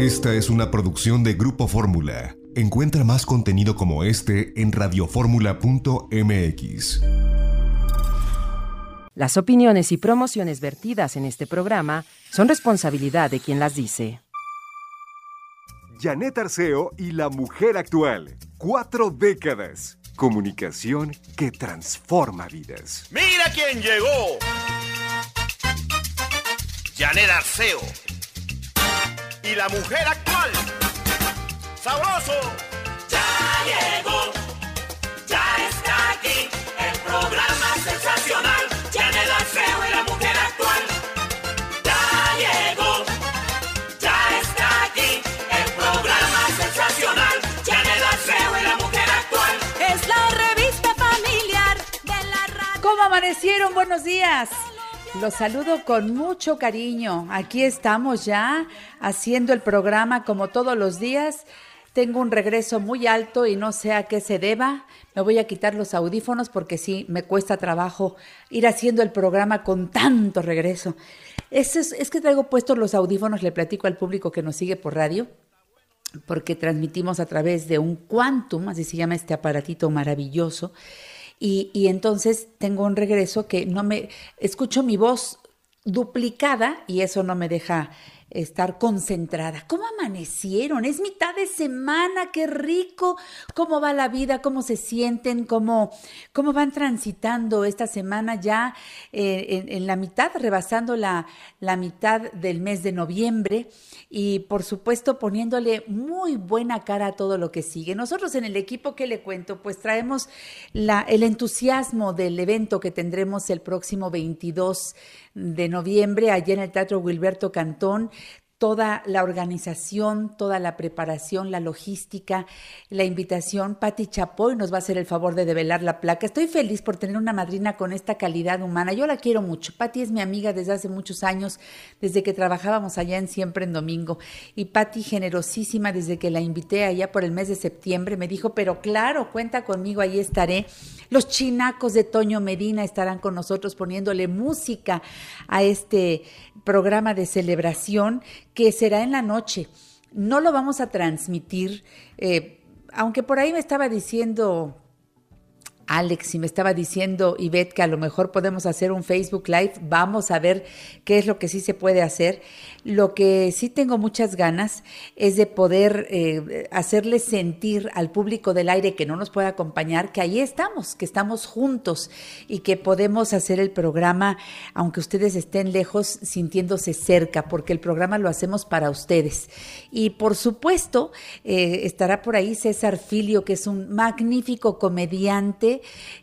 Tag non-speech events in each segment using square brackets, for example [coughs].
Esta es una producción de Grupo Fórmula. Encuentra más contenido como este en radioformula.mx. Las opiniones y promociones vertidas en este programa son responsabilidad de quien las dice. Janet Arceo y la mujer actual. Cuatro décadas. Comunicación que transforma vidas. ¡Mira quién llegó! Janet Arceo. Y la mujer actual. ¡Sabroso! Ya llegó. Ya está aquí. El programa sensacional. Janet Arceo y la mujer actual. Ya llegó. Ya está aquí. El programa sensacional. Janet Arceo y la mujer actual. Es la revista familiar de la radio. ¿Cómo amanecieron? Buenos días. Los saludo con mucho cariño. Aquí estamos ya haciendo el programa como todos los días. Tengo un regreso muy alto y no sé a qué se deba. Me voy a quitar los audífonos porque sí, me cuesta trabajo ir haciendo el programa con tanto regreso. Es, es, que traigo puestos los audífonos, le platico al público que nos sigue por radio, porque transmitimos a través de un Quantum, así se llama este aparatito maravilloso. Y, entonces tengo un regreso que no me escucho mi voz duplicada y eso no me deja estar concentrada. ¿Cómo amanecieron? Es mitad de semana, qué rico. ¿Cómo va la vida? ¿Cómo se sienten? ¿Cómo, cómo van transitando esta semana ya eh, en, la mitad, rebasando la, la mitad del mes de noviembre? Y por supuesto poniéndole muy buena cara a todo lo que sigue. Nosotros en el equipo, ¿qué le cuento? Pues traemos la, el entusiasmo del evento que tendremos el próximo 22 de noviembre allá en el Teatro Wilberto Cantón toda la organización, toda la preparación, la logística, la invitación. Patti Chapoy nos va a hacer el favor de develar la placa. Estoy feliz por tener una madrina con esta calidad humana. Yo la quiero mucho. Patti es mi amiga desde hace muchos años, desde que trabajábamos allá en Siempre en Domingo. Y Patti, generosísima, desde que la invité allá por el mes de septiembre, me dijo, pero claro, cuenta conmigo, ahí estaré. Los chinacos de Toño Medina estarán con nosotros poniéndole música a este programa de celebración que será en la noche. No lo vamos a transmitir, eh, aunque por ahí me estaba diciendo Alex y me estaba diciendo Ivette que a lo mejor podemos hacer un Facebook Live, vamos a ver qué es lo que sí se puede hacer. Lo que sí tengo muchas ganas es de poder eh, hacerle sentir al público del aire que no nos puede acompañar que ahí estamos, que estamos juntos y que podemos hacer el programa, aunque ustedes estén lejos, sintiéndose cerca, porque el programa lo hacemos para ustedes. Y por supuesto, eh, estará por ahí César Filio, que es un magnífico comediante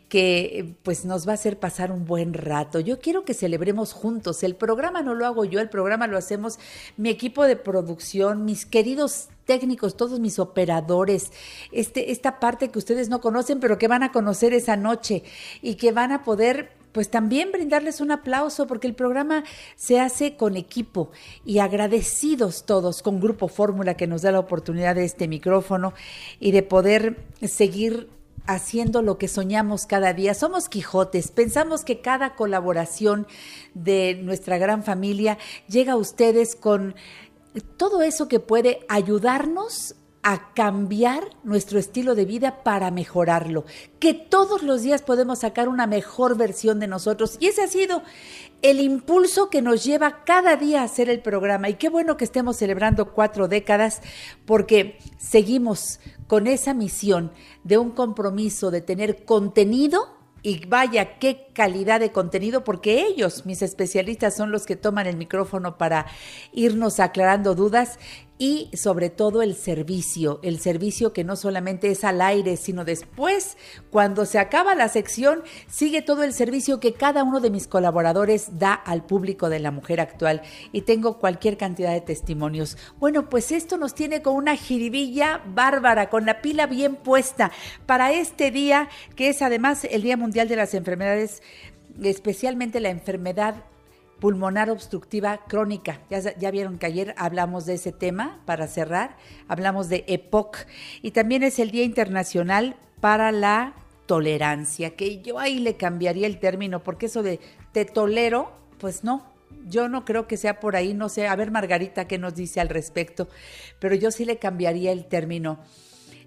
que pues nos va a hacer pasar un buen rato. Yo quiero que celebremos juntos. El programa no lo hago yo, el programa lo hacemos mi equipo de producción, mis queridos técnicos, todos mis operadores, este, esta parte que ustedes no conocen, pero que van a conocer esa noche y que van a poder pues también brindarles un aplauso porque el programa se hace con equipo y agradecidos todos con Grupo Fórmula que nos da la oportunidad de este micrófono y de poder seguir haciendo lo que soñamos cada día. Somos Quijotes, pensamos que cada colaboración de nuestra gran familia llega a ustedes con todo eso que puede ayudarnos a cambiar nuestro estilo de vida para mejorarlo, que todos los días podemos sacar una mejor versión de nosotros. Y ese ha sido el impulso que nos lleva cada día a hacer el programa. Y qué bueno que estemos celebrando cuatro décadas porque seguimos con esa misión de un compromiso de tener contenido y vaya qué calidad de contenido, porque ellos, mis especialistas, son los que toman el micrófono para irnos aclarando dudas y sobre todo el servicio, el servicio que no solamente es al aire, sino después, cuando se acaba la sección, sigue todo el servicio que cada uno de mis colaboradores da al público de la mujer actual y tengo cualquier cantidad de testimonios. Bueno, pues esto nos tiene con una jiribilla bárbara, con la pila bien puesta para este día, que es además el Día Mundial de las Enfermedades, especialmente la enfermedad pulmonar obstructiva crónica. Ya, vieron que ayer hablamos de ese tema para cerrar, hablamos de EPOC y también es el Día Internacional para la Tolerancia, que yo ahí le cambiaría el término, porque eso de te tolero, pues no, yo no creo que sea por ahí, no sé, a ver Margarita qué nos dice al respecto, pero yo sí le cambiaría el término.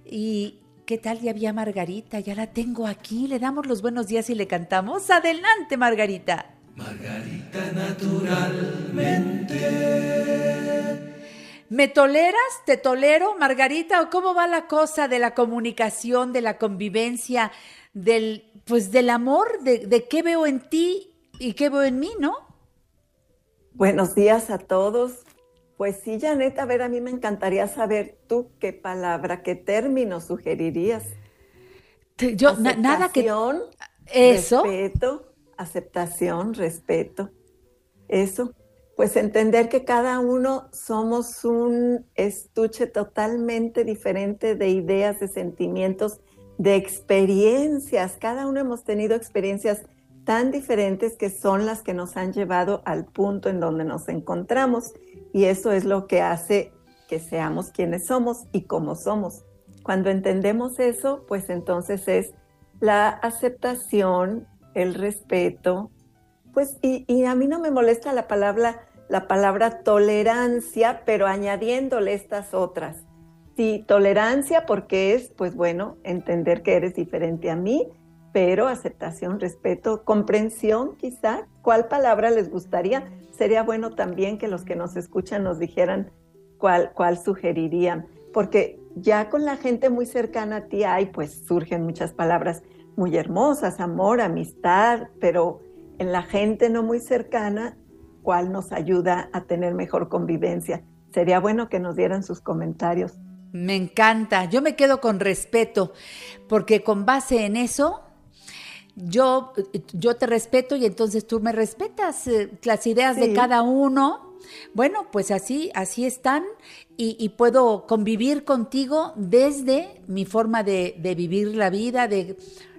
¿Y qué tal ya había Margarita? Ya la tengo aquí, le damos los buenos días y le cantamos. Adelante Margarita. Margarita naturalmente. ¿Me toleras? ¿Te tolero, Margarita? ¿O cómo va la cosa de la comunicación, de la convivencia, del, pues del amor, de, de qué veo en ti y qué veo en mí, ¿no? Buenos días a todos. Pues sí, Janet, a ver, a mí me encantaría saber tú qué palabra, qué término sugerirías. Yo, nada que... Eso. Respeto, aceptación, respeto. Eso. Pues entender que cada uno somos un estuche totalmente diferente de ideas, de sentimientos, de experiencias. Cada uno hemos tenido experiencias tan diferentes que son las que nos han llevado al punto en donde nos encontramos. Y eso es lo que hace que seamos quienes somos y cómo somos. Cuando entendemos eso, pues entonces es la aceptación, el respeto, pues y, y, a mí no me molesta la palabra, la palabra tolerancia, pero añadiéndole estas otras. Sí, tolerancia porque es, pues bueno, entender que eres diferente a mí, pero aceptación, respeto, comprensión quizá. ¿Cuál palabra les gustaría? Sería bueno también que los que nos escuchan nos dijeran cuál, cuál sugerirían, porque ya con la gente muy cercana a ti hay, pues surgen muchas palabras muy hermosas, amor, amistad, pero en la gente no muy cercana, ¿cuál nos ayuda a tener mejor convivencia? Sería bueno que nos dieran sus comentarios. Me encanta, yo me quedo con respeto, porque con base en eso yo, yo te respeto y entonces tú me respetas eh, las ideas de cada uno. Bueno, pues así, así están y, puedo convivir contigo desde mi forma de, vivir la vida, de,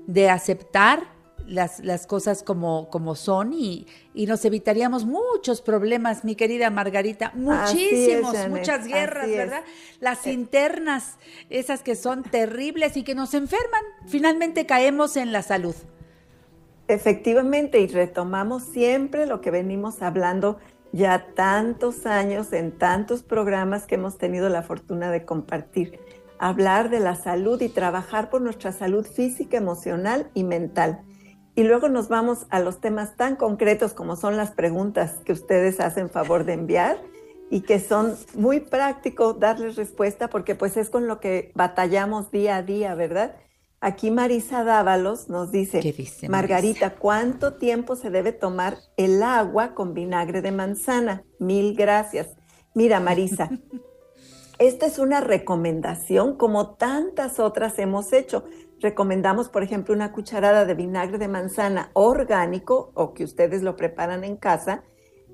de aceptar las, las, cosas como, como son y, y, nos evitaríamos muchos problemas, mi querida Margarita, muchísimos, muchas guerras, ¿verdad? Las eh. internas, esas que son terribles y que nos enferman, finalmente caemos en la salud. Efectivamente, y retomamos siempre lo que venimos hablando ya tantos años en tantos programas que hemos tenido la fortuna de compartir. Hablar de la salud y trabajar por nuestra salud física, emocional y mental. Y luego nos vamos a los temas tan concretos como son las preguntas que ustedes hacen favor de enviar y que son muy prácticos darles respuesta porque pues es con lo que batallamos día a día, ¿verdad? Aquí Marisa Dávalos nos dice, Margarita, ¿cuánto tiempo se debe tomar el agua con vinagre de manzana? Mil gracias. Mira, Marisa, [laughs] esta es una recomendación como tantas otras hemos hecho. Recomendamos, por ejemplo, una cucharada de vinagre de manzana orgánico o que ustedes lo preparan en casa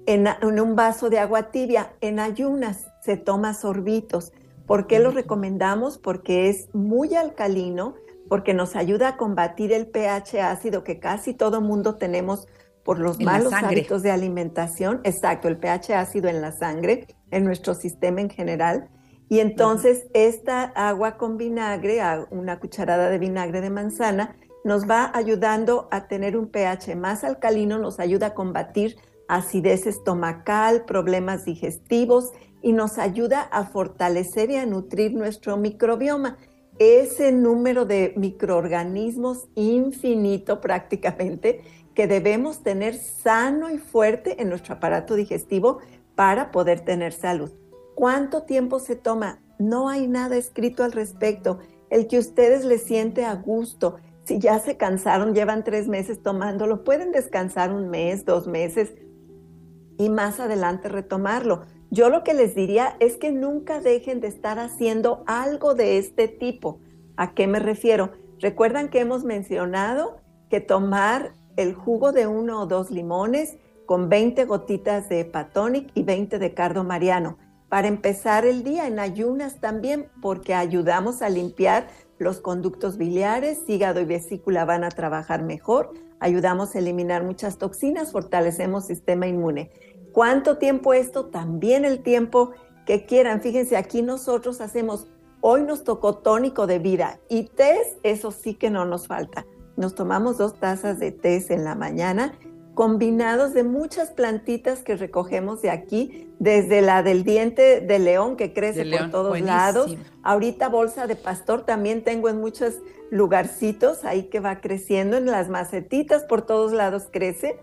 en, en un vaso de agua tibia. En ayunas se toma sorbitos. ¿Por qué lo recomendamos? Porque es muy alcalino porque nos ayuda a combatir el pH ácido que casi todo mundo tenemos por los malos hábitos de alimentación. Exacto, el pH ácido en la sangre, en nuestro sistema en general. Y entonces esta agua con vinagre, una cucharada de vinagre de manzana, nos va ayudando a tener un pH más alcalino, nos ayuda a combatir acidez estomacal, problemas digestivos y nos ayuda a fortalecer y a nutrir nuestro microbioma ese número de microorganismos infinito [laughs] prácticamente que debemos tener sano y fuerte en nuestro aparato digestivo para poder tener salud. ¿Cuánto tiempo se toma? No hay nada escrito al respecto. El que ustedes les siente a gusto. Si ya se cansaron, llevan tres meses tomándolo, pueden descansar un mes, dos meses y más adelante retomarlo. Yo lo que les diría es que nunca dejen de estar haciendo algo de este tipo. ¿A qué me refiero? Recuerdan que hemos mencionado que tomar el jugo de uno o dos limones con 20 gotitas de Hepatonic y 20 de Cardo Mariano para empezar el día en ayunas también, porque ayudamos a limpiar los conductos biliares, hígado y vesícula van a trabajar mejor, ayudamos a eliminar muchas toxinas, fortalecemos sistema inmune. ¿Cuánto tiempo esto? También el tiempo que quieran. Fíjense, aquí nosotros hacemos, hoy nos tocó tónico de vida y test, eso sí que no nos falta. Nos tomamos dos tazas de test en la mañana combinados de muchas plantitas que recogemos de aquí, desde la del diente de león que crece por todos lados. Ahorita bolsa de pastor también tengo en muchos lugarcitos ahí que va creciendo, en las macetitas por todos lados crece.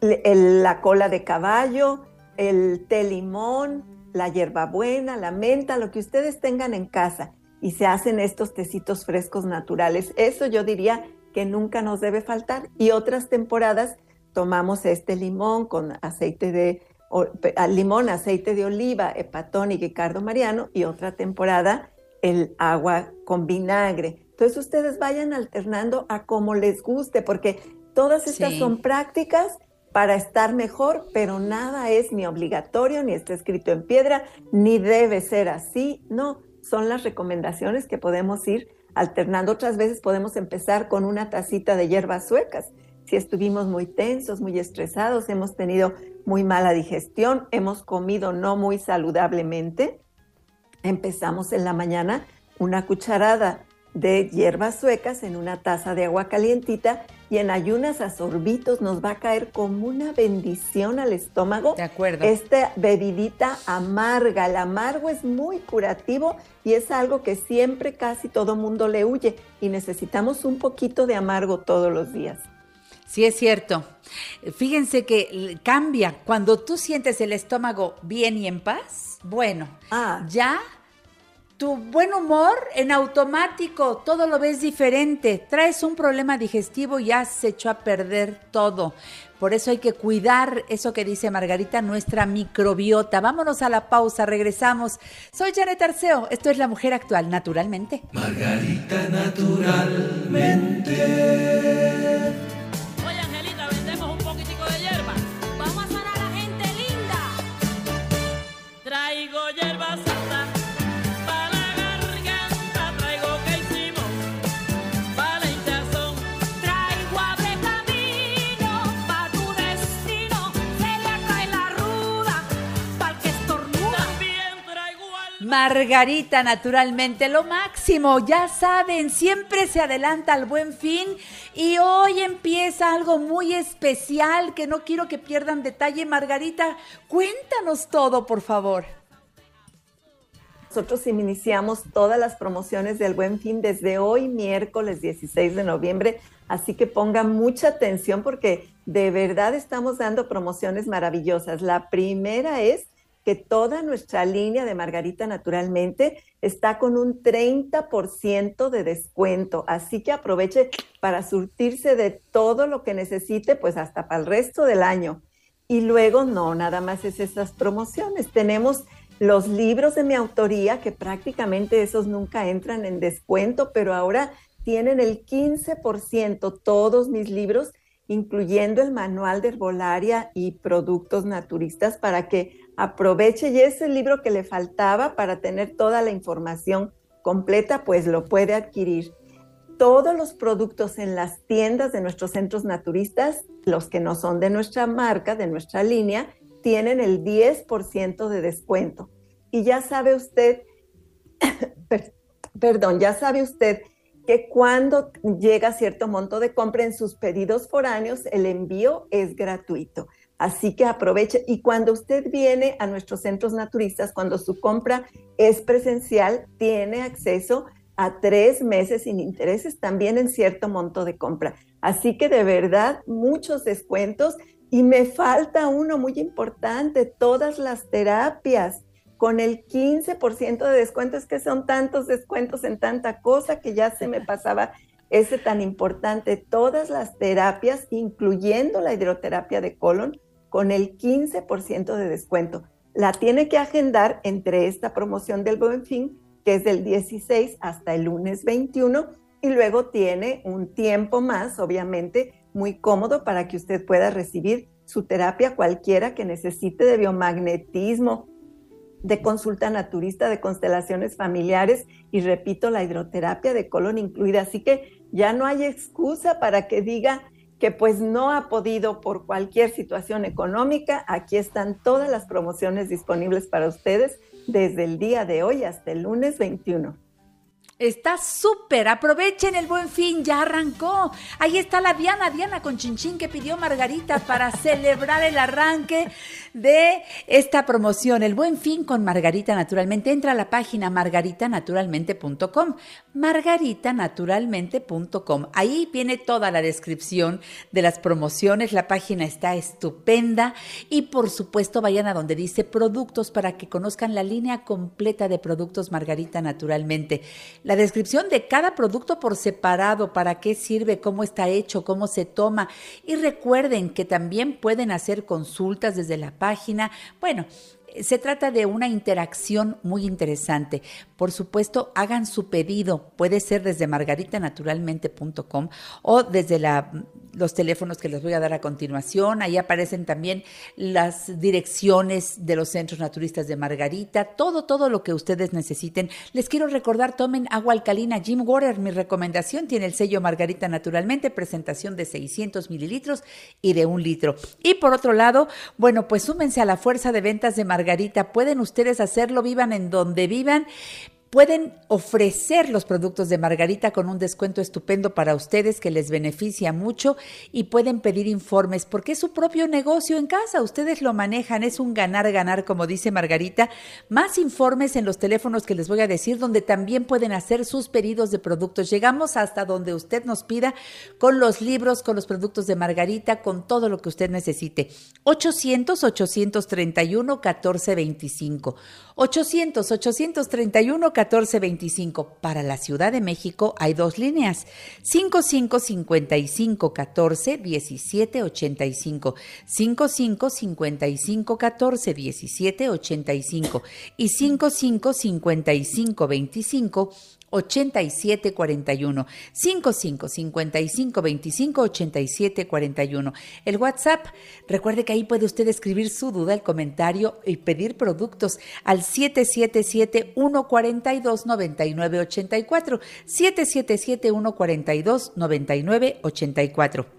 la cola de caballo, el té limón, la hierbabuena, la menta, lo que ustedes tengan en casa y se hacen estos tecitos frescos naturales. Eso yo diría que nunca nos debe faltar. Y otras temporadas tomamos este limón con aceite de limón, aceite de oliva, hepatónico y cardo mariano y otra temporada el agua con vinagre. Entonces ustedes vayan alternando a como les guste, porque todas estas son prácticas para estar mejor, pero nada es ni obligatorio, ni está escrito en piedra, ni debe ser así. No, son las recomendaciones que podemos ir alternando. Otras veces podemos empezar con una tacita de hierbas suecas si estuvimos muy tensos, muy estresados, hemos tenido muy mala digestión, hemos comido no muy saludablemente, empezamos en la mañana una cucharada de hierbas suecas en una taza de agua calientita y en ayunas a sorbitos nos va a caer como una bendición al estómago. De acuerdo. Esta bebidita amarga, el amargo es muy curativo y es algo que siempre casi todo mundo le huye y necesitamos un poquito de amargo todos los días. Sí, es cierto. Fíjense que cambia. Cuando tú sientes el estómago bien y en paz, bueno, ah. ya tu buen humor en automático, todo lo ves diferente. Traes un problema digestivo y ya se echó a perder todo. Por eso hay que cuidar eso que dice Margarita, nuestra microbiota. Vámonos a la pausa, regresamos. Soy Janet Arceo, esto es La Mujer Actual, naturalmente. Margarita, naturalmente. Margarita, naturalmente, lo máximo, ya saben, siempre se adelanta al buen fin y hoy empieza algo muy especial que no quiero que pierdan detalle. Margarita, cuéntanos todo, por favor. Nosotros iniciamos todas las promociones del Buen Fin desde hoy, miércoles 16 de noviembre, así que pongan mucha atención porque de verdad estamos dando promociones maravillosas. La primera es que toda nuestra línea de Margarita naturalmente está con un 30% de descuento, así que aproveche para surtirse de todo lo que necesite, pues hasta para el resto del año. Y luego no, nada más es esas promociones. Tenemos los libros de mi autoría, que prácticamente esos nunca entran en descuento, pero ahora tienen el 15% todos mis libros, incluyendo el manual de herbolaria y productos naturistas, para que aproveche y ese libro que le faltaba para tener toda la información completa, pues lo puede adquirir. Todos los productos en las tiendas de nuestros centros naturistas, los que no son de nuestra marca, de nuestra línea, tienen el 10% de descuento. Y ya sabe usted, [coughs] perdón, ya sabe usted que cuando llega cierto monto de compra en sus pedidos foráneos, el envío es gratuito. Así que aproveche. Y cuando usted viene a nuestros centros naturistas, cuando su compra es presencial, tiene acceso a tres meses sin intereses también en cierto monto de compra. Así que de verdad, muchos descuentos. Y me falta uno muy importante, todas las terapias. Con el 15% de descuentos, que son tantos descuentos en tanta cosa que ya se me pasaba ese tan importante, todas las terapias, incluyendo la hidroterapia de colon, con el 15% de descuento. la tiene que agendar entre esta promoción del Buen Fin, que es del 16 hasta el lunes 21, y luego tiene un tiempo más, obviamente, muy cómodo para que usted pueda recibir su terapia cualquiera que necesite de biomagnetismo, de consulta naturista, de constelaciones familiares y repito, la hidroterapia de colon incluida. Así que ya no hay excusa para que diga que pues no ha podido por cualquier situación económica. Aquí están todas las promociones disponibles para ustedes desde el día de hoy hasta el lunes 21. Está súper, aprovechen el buen fin, ya arrancó. Ahí está la Diana, Diana con Chinchín que pidió Margarita para [laughs] celebrar el arranque de esta promoción. El buen fin con Margarita Naturalmente. Entra a la página margaritanaturalmente.com, margaritanaturalmente.com. Ahí viene toda la descripción de las promociones. La página está estupenda y por supuesto vayan a donde dice productos para que conozcan la línea completa de productos Margarita Naturalmente la descripción de cada producto por separado, para qué sirve, cómo está hecho, cómo se toma. Y recuerden que también pueden hacer consultas desde la página. Bueno, se trata de una interacción muy interesante. Por supuesto, hagan su pedido. Puede ser desde margaritanaturalmente.com o desde los teléfonos que les voy a dar a continuación. Ahí aparecen también las direcciones de los centros naturistas de Margarita, todo, todo lo que ustedes necesiten. Les quiero recordar, tomen agua alcalina Jim Water, mi recomendación, tiene el sello Margarita Naturalmente, presentación de 600 mililitros y de un litro. Y por otro lado, bueno, pues súmense a la fuerza de ventas de Margarita. Pueden ustedes hacerlo, vivan en donde vivan Pueden ofrecer los productos de Margarita con un descuento estupendo para ustedes que les beneficia mucho y pueden pedir informes porque es su propio negocio en casa, ustedes lo manejan, es un ganar-ganar como dice Margarita. Más informes en los teléfonos que les voy a decir donde también pueden hacer sus pedidos de productos. Llegamos hasta donde usted nos pida con los libros, con los productos de Margarita, con todo lo que usted necesite. 800 831 1425. 800 831 1425. Para la Ciudad de México hay dos líneas, 5555 14 17 85, 55 55 14 17 85 y 55 55 25 8741 55 55 25 87 41. El WhatsApp, recuerde que ahí puede usted escribir su duda, el comentario y pedir productos al 777 142 99 84 777 142 99 84.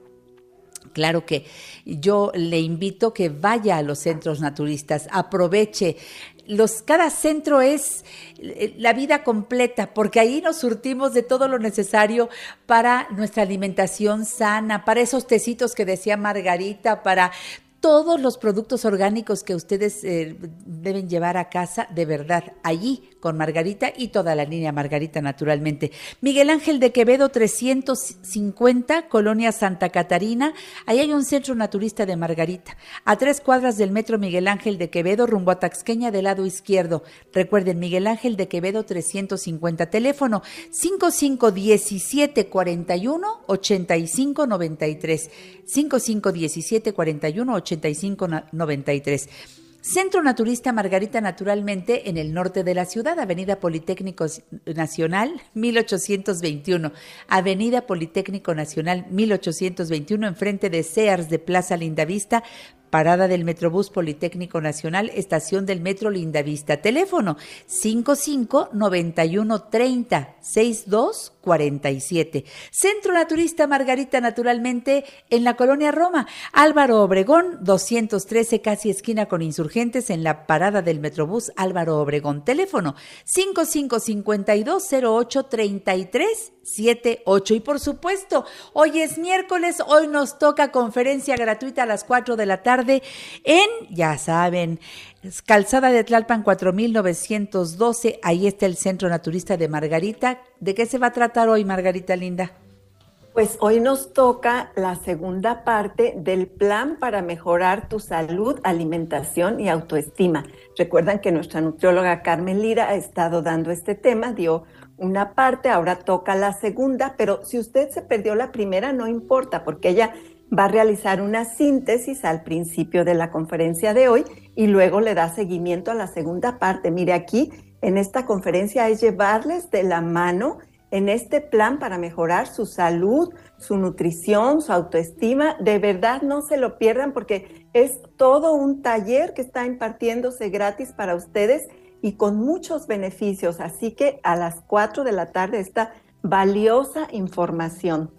Claro que yo le invito que vaya a los centros naturistas, aproveche. Los, cada centro es eh, la vida completa, porque ahí nos surtimos de todo lo necesario para nuestra alimentación sana, para esos tecitos que decía Margarita, para todos los productos orgánicos que ustedes eh, deben llevar a casa, de verdad, allí con Margarita y toda la línea Margarita, naturalmente. Miguel Ángel de Quevedo, 350, Colonia Santa Catarina. Ahí hay un centro naturista de Margarita. A tres cuadras del metro Miguel Ángel de Quevedo, rumbo a Taxqueña del lado izquierdo. Recuerden, Miguel Ángel de Quevedo, 350, teléfono 5517 41 85 93. 5517 41 85 93. Centro Naturista Margarita Naturalmente en el norte de la ciudad, Avenida Politécnico Nacional 1821, Avenida Politécnico Nacional 1821, enfrente de Sears de Plaza Lindavista, Parada del Metrobús Politécnico Nacional, estación del Metro Lindavista. Teléfono 55 91 30 62 47. Centro Naturista Margarita Naturalmente en la colonia Roma. Álvaro Obregón 213 casi esquina con insurgentes en la parada del Metrobús Álvaro Obregón. Teléfono 55 52 08 33 78. Y por supuesto, hoy es miércoles, hoy nos toca conferencia gratuita a las 4 de la tarde en, ya saben, Calzada de Tlalpan 4912. Ahí está el Centro Naturista de Margarita. ¿De qué se va a tratar hoy, Margarita Linda? Pues hoy nos toca la segunda parte del plan para mejorar tu salud, alimentación y autoestima. Recuerdan que nuestra nutrióloga Carmen Lira ha estado dando este tema, dio una parte, ahora toca la segunda, pero si usted se perdió la primera, no importa, porque ella va a realizar una síntesis al principio de la conferencia de hoy y luego le da seguimiento a la segunda parte. Mire, aquí en esta conferencia es llevarles de la mano en este plan para mejorar su salud, su nutrición, su autoestima. De verdad no se lo pierdan porque es todo un taller que está impartiéndose gratis para ustedes y con muchos beneficios. Así que a las 4 de la tarde esta valiosa información.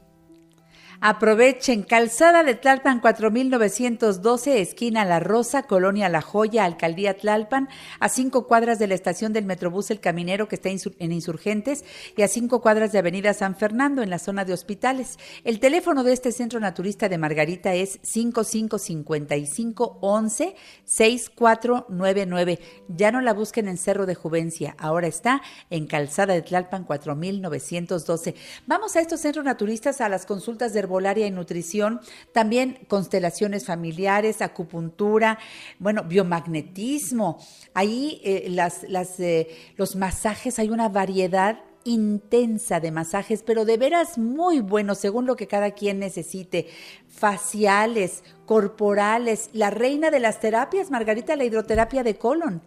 Aprovechen, calzada de Tlalpan 4912, esquina La Rosa, Colonia La Joya, Alcaldía Tlalpan, a cinco cuadras de la estación del Metrobús El Caminero que está en Insurgentes y a cinco cuadras de Avenida San Fernando en la zona de hospitales. El teléfono de este centro naturista de Margarita es 555511 6499. Ya no la busquen en Cerro de Juvencia, ahora está en calzada de Tlalpan 4912. Vamos a estos centros naturistas a las consultas de herbolaria y nutrición, también constelaciones familiares, acupuntura, bueno, biomagnetismo. Ahí eh, las, las, eh, los masajes, hay una variedad intensa de masajes, pero de veras muy buenos, según lo que cada quien necesite. Faciales, corporales, la reina de las terapias, Margarita, la hidroterapia de colon.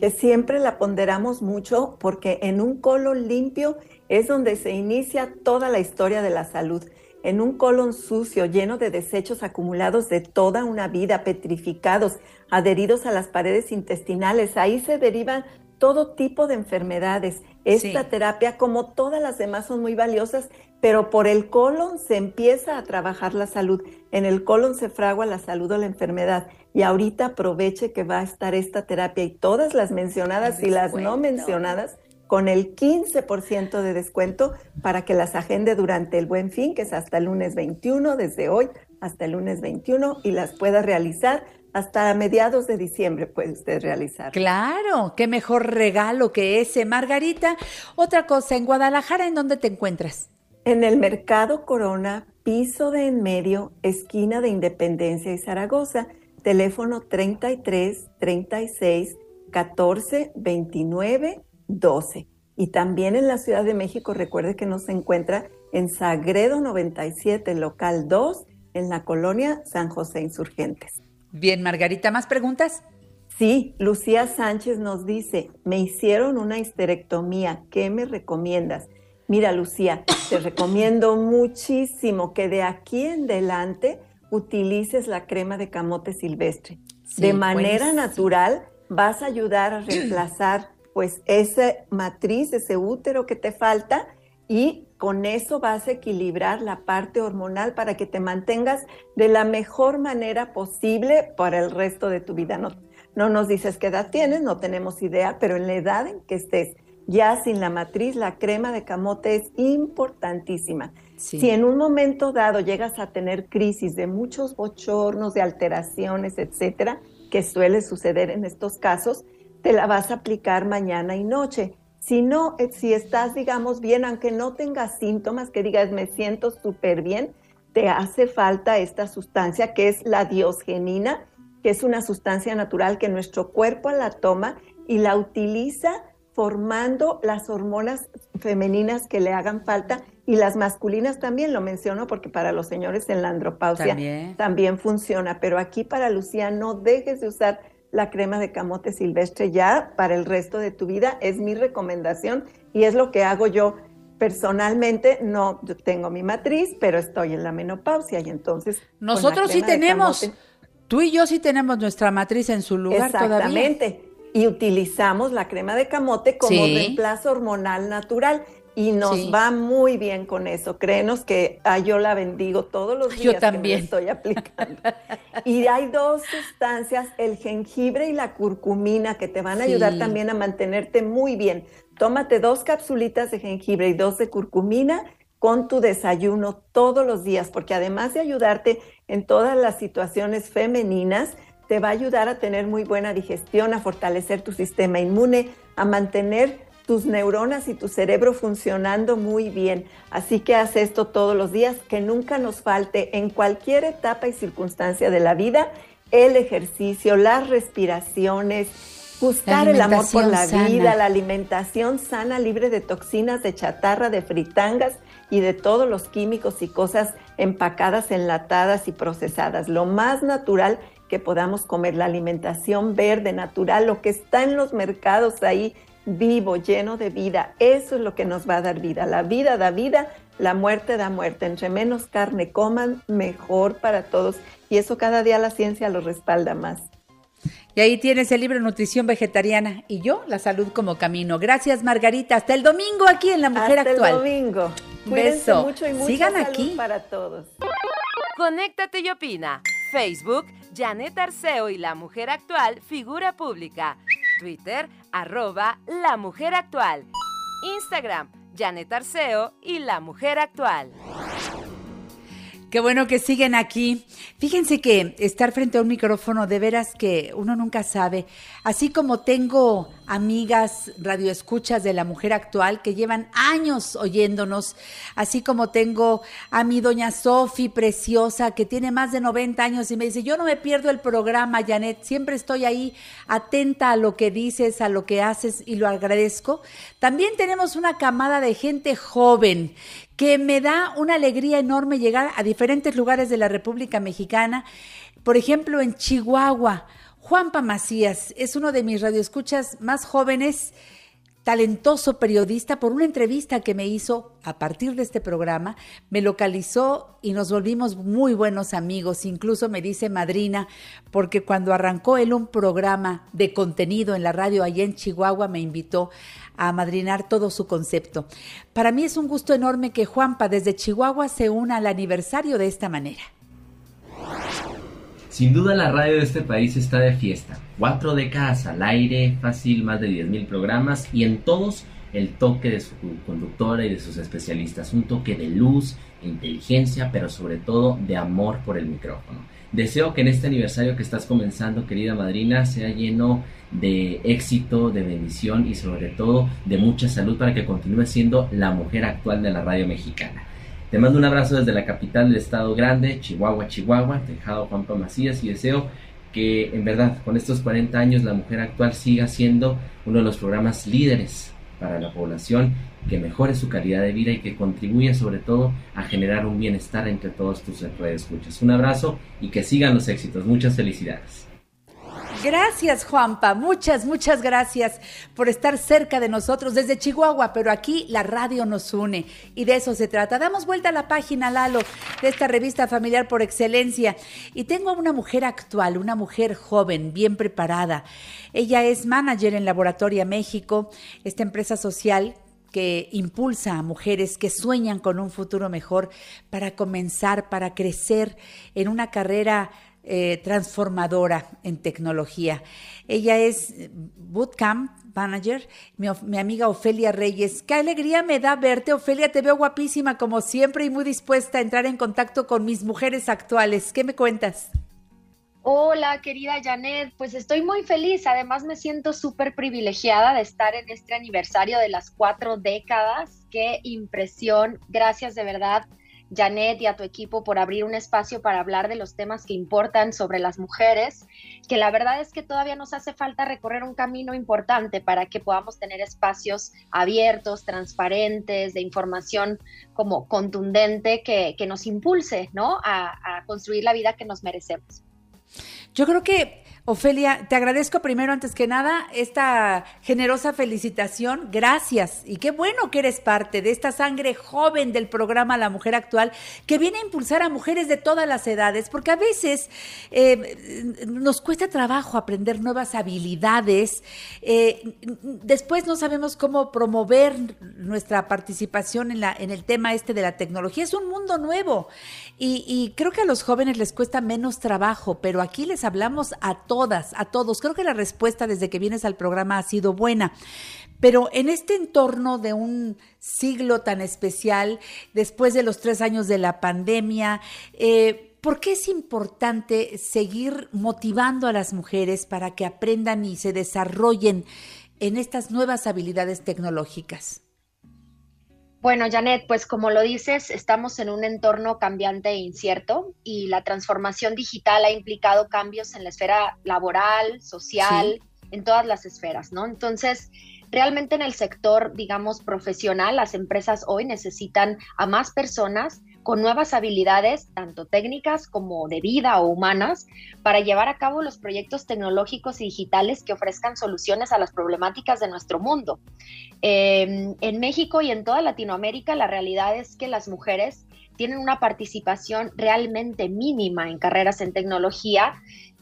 Que siempre la ponderamos mucho porque en un colon limpio es donde se inicia toda la historia de la salud en un colon sucio, lleno de desechos acumulados de toda una vida, petrificados, adheridos a las paredes intestinales. Ahí se derivan todo tipo de enfermedades. Esta terapia, como todas las demás, son muy valiosas, pero por el colon se empieza a trabajar la salud. En el colon se fragua la salud o la enfermedad. Y ahorita aproveche que va a estar esta terapia y todas las mencionadas y las no mencionadas con el 15% de descuento para que las agende durante el buen fin, que es hasta el lunes 21, desde hoy hasta el lunes 21, y las pueda realizar hasta mediados de diciembre puede usted realizar. Claro, qué mejor regalo que ese. Margarita, otra cosa, en Guadalajara, ¿en dónde te encuentras? En el Mercado Corona, piso de en medio, esquina de Independencia y Zaragoza, teléfono 33 36 14 29 12. Y también en la Ciudad de México, recuerde que nos encuentra en Sagredo 97, local 2, en la colonia San José Insurgentes. Bien, Margarita, ¿más preguntas? Sí, Lucía Sánchez nos dice, me hicieron una histerectomía, ¿qué me recomiendas? Mira, Lucía, te [coughs] recomiendo muchísimo que de aquí en adelante utilices la crema de camote silvestre. de manera natural vas a ayudar a reemplazar pues esa matriz, ese útero que te falta y con eso vas a equilibrar la parte hormonal para que te mantengas de la mejor manera posible para el resto de tu vida. No, no nos dices qué edad tienes, no tenemos idea, pero en la edad en que estés ya sin la matriz, la crema de camote es importantísima. Si en un momento dado llegas a tener crisis de muchos bochornos, de alteraciones, etcétera, que suele suceder en estos casos, te la vas a aplicar mañana y noche. Si no, eh, si estás, digamos, bien, aunque no tengas síntomas, que digas, me siento súper bien, te hace falta esta sustancia que es la diosgenina, que es una sustancia natural que nuestro cuerpo la toma y la utiliza formando las hormonas femeninas que le hagan falta y las masculinas también, lo menciono porque para los señores en la andropausia también, también funciona, pero aquí para Lucía no dejes de usar la crema de camote silvestre ya para el resto de tu vida. Es mi recomendación y es lo que hago yo personalmente. No yo tengo mi matriz, pero estoy en la menopausia y entonces... Nosotros sí tenemos, tú y yo sí tenemos nuestra matriz en su lugar Exactamente. Y utilizamos la crema de camote como reemplazo hormonal natural y nos va muy bien con eso. Créenos que ah, yo la bendigo todos los días yo también. que estoy aplicando. y hay dos sustancias, el jengibre y la curcumina, que te van a ayudar también a mantenerte muy bien. Tómate dos capsulitas de jengibre y dos de curcumina con tu desayuno todos los días, porque además de ayudarte en todas las situaciones femeninas, te va a ayudar a tener muy buena digestión, a fortalecer tu sistema inmune, a mantener tus neuronas y tu cerebro funcionando muy bien. Así que haz esto todos los días, que nunca nos falte en cualquier etapa y circunstancia de la vida el ejercicio, las respiraciones, buscar el amor por la vida, la alimentación sana, libre de toxinas, de chatarra, de fritangas y de todos los químicos y cosas empacadas, enlatadas y procesadas. Lo más natural que podamos comer, la alimentación verde, natural, lo que está en los mercados ahí vivo, lleno de vida, eso es lo que nos va a dar vida. La vida da vida, la muerte da muerte. Entre menos carne coman, mejor para todos. Y eso cada día la ciencia lo respalda más. Y ahí tienes el libro Nutrición Vegetariana y yo, La Salud como Camino. Gracias, Margarita. Hasta el domingo aquí en La Mujer Hasta Actual. el domingo. Cuídense Beso. mucho y mucha Sigan salud aquí para todos. Conéctate y opina. Facebook, Janet Arceo y La Mujer Actual, figura pública. Twitter, arroba La Mujer Actual. Instagram, Janet Arceo y La Mujer Actual. Qué bueno que siguen aquí. Fíjense que estar frente a un micrófono, de veras que uno nunca sabe. Así como tengo amigas radioescuchas de la mujer actual que llevan años oyéndonos, así como tengo a mi doña Sofi preciosa que tiene más de 90 años y me dice, yo no me pierdo el programa, Janet, siempre estoy ahí atenta a lo que dices, a lo que haces y lo agradezco. También tenemos una camada de gente joven que me da una alegría enorme llegar a diferentes lugares de la República Mexicana. Por ejemplo, en Chihuahua, Juanpa Macías es uno de mis radioescuchas más jóvenes, talentoso periodista, por una entrevista que me hizo a partir de este programa, me localizó y nos volvimos muy buenos amigos, incluso me dice madrina, porque cuando arrancó él un programa de contenido en la radio allá en Chihuahua, me invitó a madrinar todo su concepto. Para mí es un gusto enorme que Juanpa desde Chihuahua se una al aniversario de esta manera. Sin duda la radio de este país está de fiesta. Cuatro décadas al aire, fácil, más de 10.000 programas y en todos el toque de su conductora y de sus especialistas. Un toque de luz, inteligencia, pero sobre todo de amor por el micrófono. Deseo que en este aniversario que estás comenzando, querida madrina, sea lleno de éxito, de bendición y sobre todo de mucha salud para que continúe siendo la mujer actual de la radio mexicana. Te mando un abrazo desde la capital del estado grande, Chihuahua, Chihuahua, Tejado Juanpa Macías y deseo que en verdad con estos 40 años la mujer actual siga siendo uno de los programas líderes para la población, que mejore su calidad de vida y que contribuya sobre todo a generar un bienestar entre todos tus escuchas. Un abrazo y que sigan los éxitos. Muchas felicidades. Gracias, Juanpa. Muchas, muchas gracias por estar cerca de nosotros desde Chihuahua, pero aquí la radio nos une y de eso se trata. Damos vuelta a la página, Lalo, de esta revista familiar por excelencia. Y tengo a una mujer actual, una mujer joven, bien preparada. Ella es manager en Laboratoria México, esta empresa social que impulsa a mujeres que sueñan con un futuro mejor para comenzar, para crecer en una carrera eh, transformadora en tecnología. Ella es Bootcamp Manager, mi, mi, amiga Ofelia Reyes. Qué alegría me da verte, Ofelia. Te veo guapísima como siempre y muy dispuesta a entrar en contacto con mis mujeres actuales. ¿Qué me cuentas? Hola, querida Janet. Pues estoy muy feliz. Además, me siento súper privilegiada de estar en este aniversario de las cuatro décadas. Qué impresión. Gracias de verdad Janet y a tu equipo por abrir un espacio para hablar de los temas que importan sobre las mujeres, que la verdad es que todavía nos hace falta recorrer un camino importante para que podamos tener espacios abiertos, transparentes, de información como contundente que, que nos impulse ¿no? a, a construir la vida que nos merecemos. Yo creo que Ofelia, te agradezco primero, antes que nada, esta generosa felicitación. Gracias. Y qué bueno que eres parte de esta sangre joven del programa La Mujer Actual, que viene a impulsar a mujeres de todas las edades, porque a veces eh, nos cuesta trabajo aprender nuevas habilidades. Eh, después no sabemos cómo promover nuestra participación en, la, en el tema este de la tecnología. Es un mundo nuevo. Y, y creo que a los jóvenes les cuesta menos trabajo, pero aquí les hablamos a todos todas, a todos. Creo que la respuesta desde que vienes al programa ha sido buena. Pero en este entorno de un siglo tan especial, después de los tres años de la pandemia, eh, ¿por qué es importante seguir motivando a las mujeres para que aprendan y se desarrollen en estas nuevas habilidades tecnológicas? Bueno, Janet, pues como lo dices, estamos en un entorno cambiante e incierto y la transformación digital ha implicado cambios en la esfera laboral, social, sí. en todas las esferas, ¿no? Entonces, realmente en el sector, digamos, profesional, las empresas hoy necesitan a más personas con nuevas habilidades, tanto técnicas como de vida o humanas, para llevar a cabo los proyectos tecnológicos y digitales que ofrezcan soluciones a las problemáticas de nuestro mundo. Eh, en México y en toda Latinoamérica, la realidad es que las mujeres tienen una participación realmente mínima en carreras en tecnología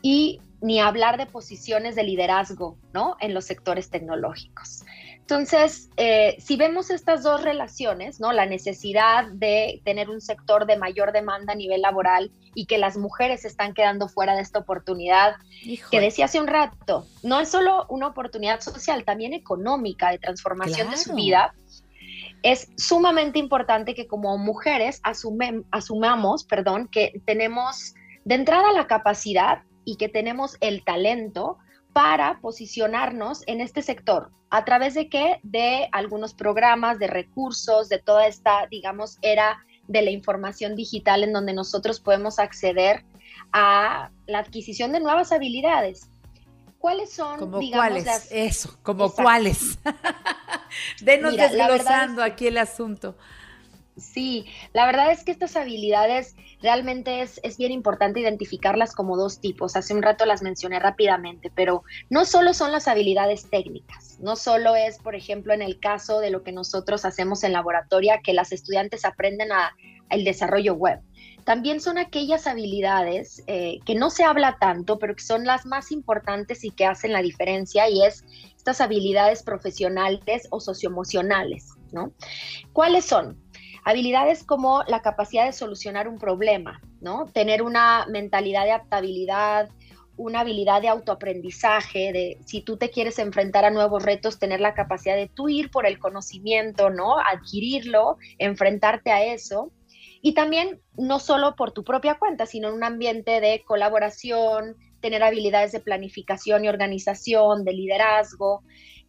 y ni hablar de posiciones de liderazgo, ¿no? En los sectores tecnológicos. Entonces, eh, si vemos estas dos relaciones, ¿no? La necesidad de tener un sector de mayor demanda a nivel laboral y que las mujeres están quedando fuera de esta oportunidad, que decía hace un rato, no es solo una oportunidad social, también económica de transformación de su vida. Es sumamente importante que como mujeres asumamos, perdón, que tenemos de entrada la capacidad y que tenemos el talento para posicionarnos en este sector. ¿A través de qué? De algunos programas, de recursos, de toda esta, digamos, era de la información digital en donde nosotros podemos acceder a la adquisición de nuevas habilidades. ¿Cuáles son, como digamos, cuáles? Eso, como cuáles. [laughs] Denos desglosando aquí el asunto. Sí, la verdad es que estas habilidades realmente es, es, bien importante identificarlas como dos tipos. Hace un rato las mencioné rápidamente, pero no solo son las habilidades técnicas, no solo es, por ejemplo, en el caso de lo que nosotros hacemos en laboratorio, que las estudiantes aprenden a, el desarrollo web. También son aquellas habilidades eh, que no se habla tanto, pero que son las más importantes y que hacen la diferencia, y es estas habilidades profesionales o socioemocionales, ¿no? ¿Cuáles son? Habilidades como la capacidad de solucionar un problema, ¿no? Tener una mentalidad de adaptabilidad, una habilidad de autoaprendizaje, de si tú te quieres enfrentar a nuevos retos, tener la capacidad de tú ir por el conocimiento, ¿no? Adquirirlo, enfrentarte a eso. Y también no solo por tu propia cuenta, sino en un ambiente de colaboración, tener habilidades de planificación y organización, de liderazgo,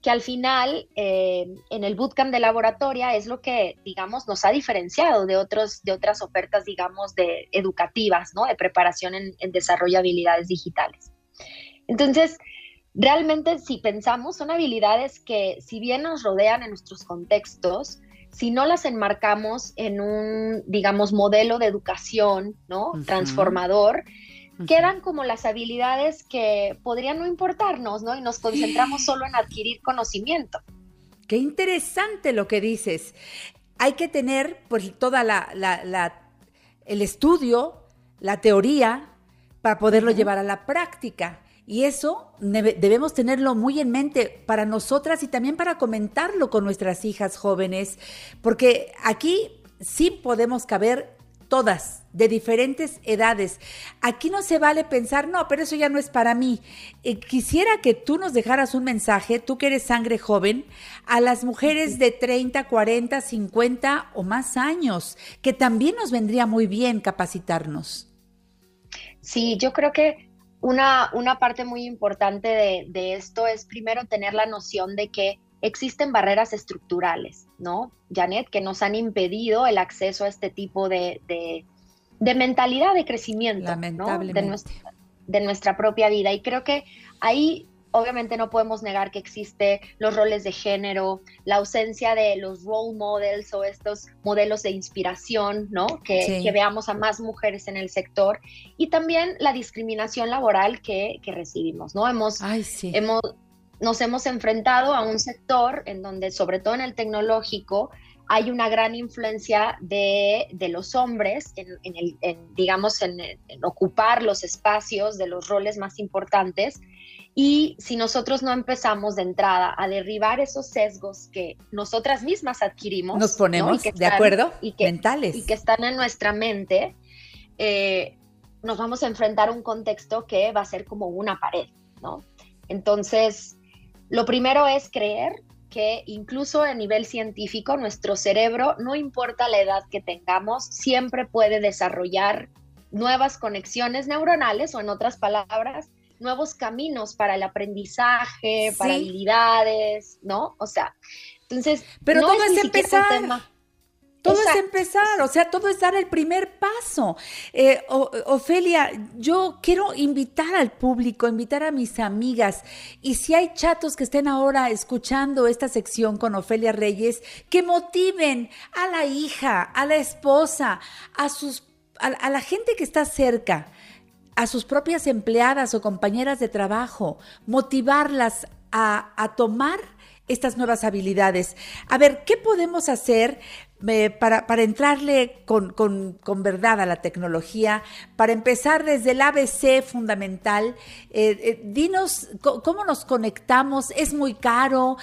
que al final eh, en el bootcamp de laboratoria es lo que, digamos, nos ha diferenciado de, otros, de otras ofertas, digamos, de educativas, ¿no? De preparación en, en desarrollo de habilidades digitales. Entonces, realmente si pensamos, son habilidades que si bien nos rodean en nuestros contextos, si no las enmarcamos en un, digamos, modelo de educación, ¿no? Transformador, quedan como las habilidades que podrían no importarnos, ¿no? Y nos concentramos solo en adquirir conocimiento. Qué interesante lo que dices. Hay que tener pues toda la, la, el estudio, la teoría, para poderlo llevar a la práctica. Y eso debemos tenerlo muy en mente para nosotras y también para comentarlo con nuestras hijas jóvenes, porque aquí sí podemos caber todas, de diferentes edades. Aquí no se vale pensar, no, pero eso ya no es para mí. Eh, quisiera que tú nos dejaras un mensaje, tú que eres sangre joven, a las mujeres de 30, 40, 50 o más años, que también nos vendría muy bien capacitarnos. Sí, yo creo que una, una parte muy importante de, de esto es primero tener la noción de que existen barreras estructurales, ¿no, Janet, que nos han impedido el acceso a este tipo de, de, mentalidad de crecimiento de, nuestra, de nuestra propia vida. Y creo que ahí obviamente no podemos negar que existe los roles de género, la ausencia de los role models o estos modelos de inspiración, ¿no? Que, que veamos a más mujeres en el sector y también la discriminación laboral que, que recibimos, ¿no? Hemos, hemos, nos hemos enfrentado a un sector en donde, sobre todo en el tecnológico, hay una gran influencia de, los hombres en, el, digamos, en, ocupar los espacios de los roles más importantes. Y si nosotros no empezamos de entrada a derribar esos sesgos que nosotras mismas adquirimos, nos ponemos de acuerdo y que, mentales y que están en nuestra mente, eh, nos vamos a enfrentar a un contexto que va a ser como una pared, ¿no? Entonces, lo primero es creer que incluso a nivel científico nuestro cerebro, no importa la edad que tengamos, siempre puede desarrollar nuevas conexiones neuronales o en otras palabras, nuevos caminos para el aprendizaje, para habilidades, ¿no? O sea, entonces... Pero todo es, empezar. Todo es empezar, o sea, todo es dar el primer paso. Eh, Ofelia, yo quiero invitar al público, invitar a mis amigas, y si hay chatos que estén ahora escuchando esta sección con Ofelia Reyes, que motiven a la hija, a la esposa, a sus a, la gente que está cerca, a sus propias empleadas o compañeras de trabajo, motivarlas a, a tomar estas nuevas habilidades. A ver, ¿qué podemos hacer eh, para, para, entrarle con, con, con, verdad a la tecnología? Para empezar desde el ABC fundamental, eh, eh, dinos cómo nos conectamos, es muy caro,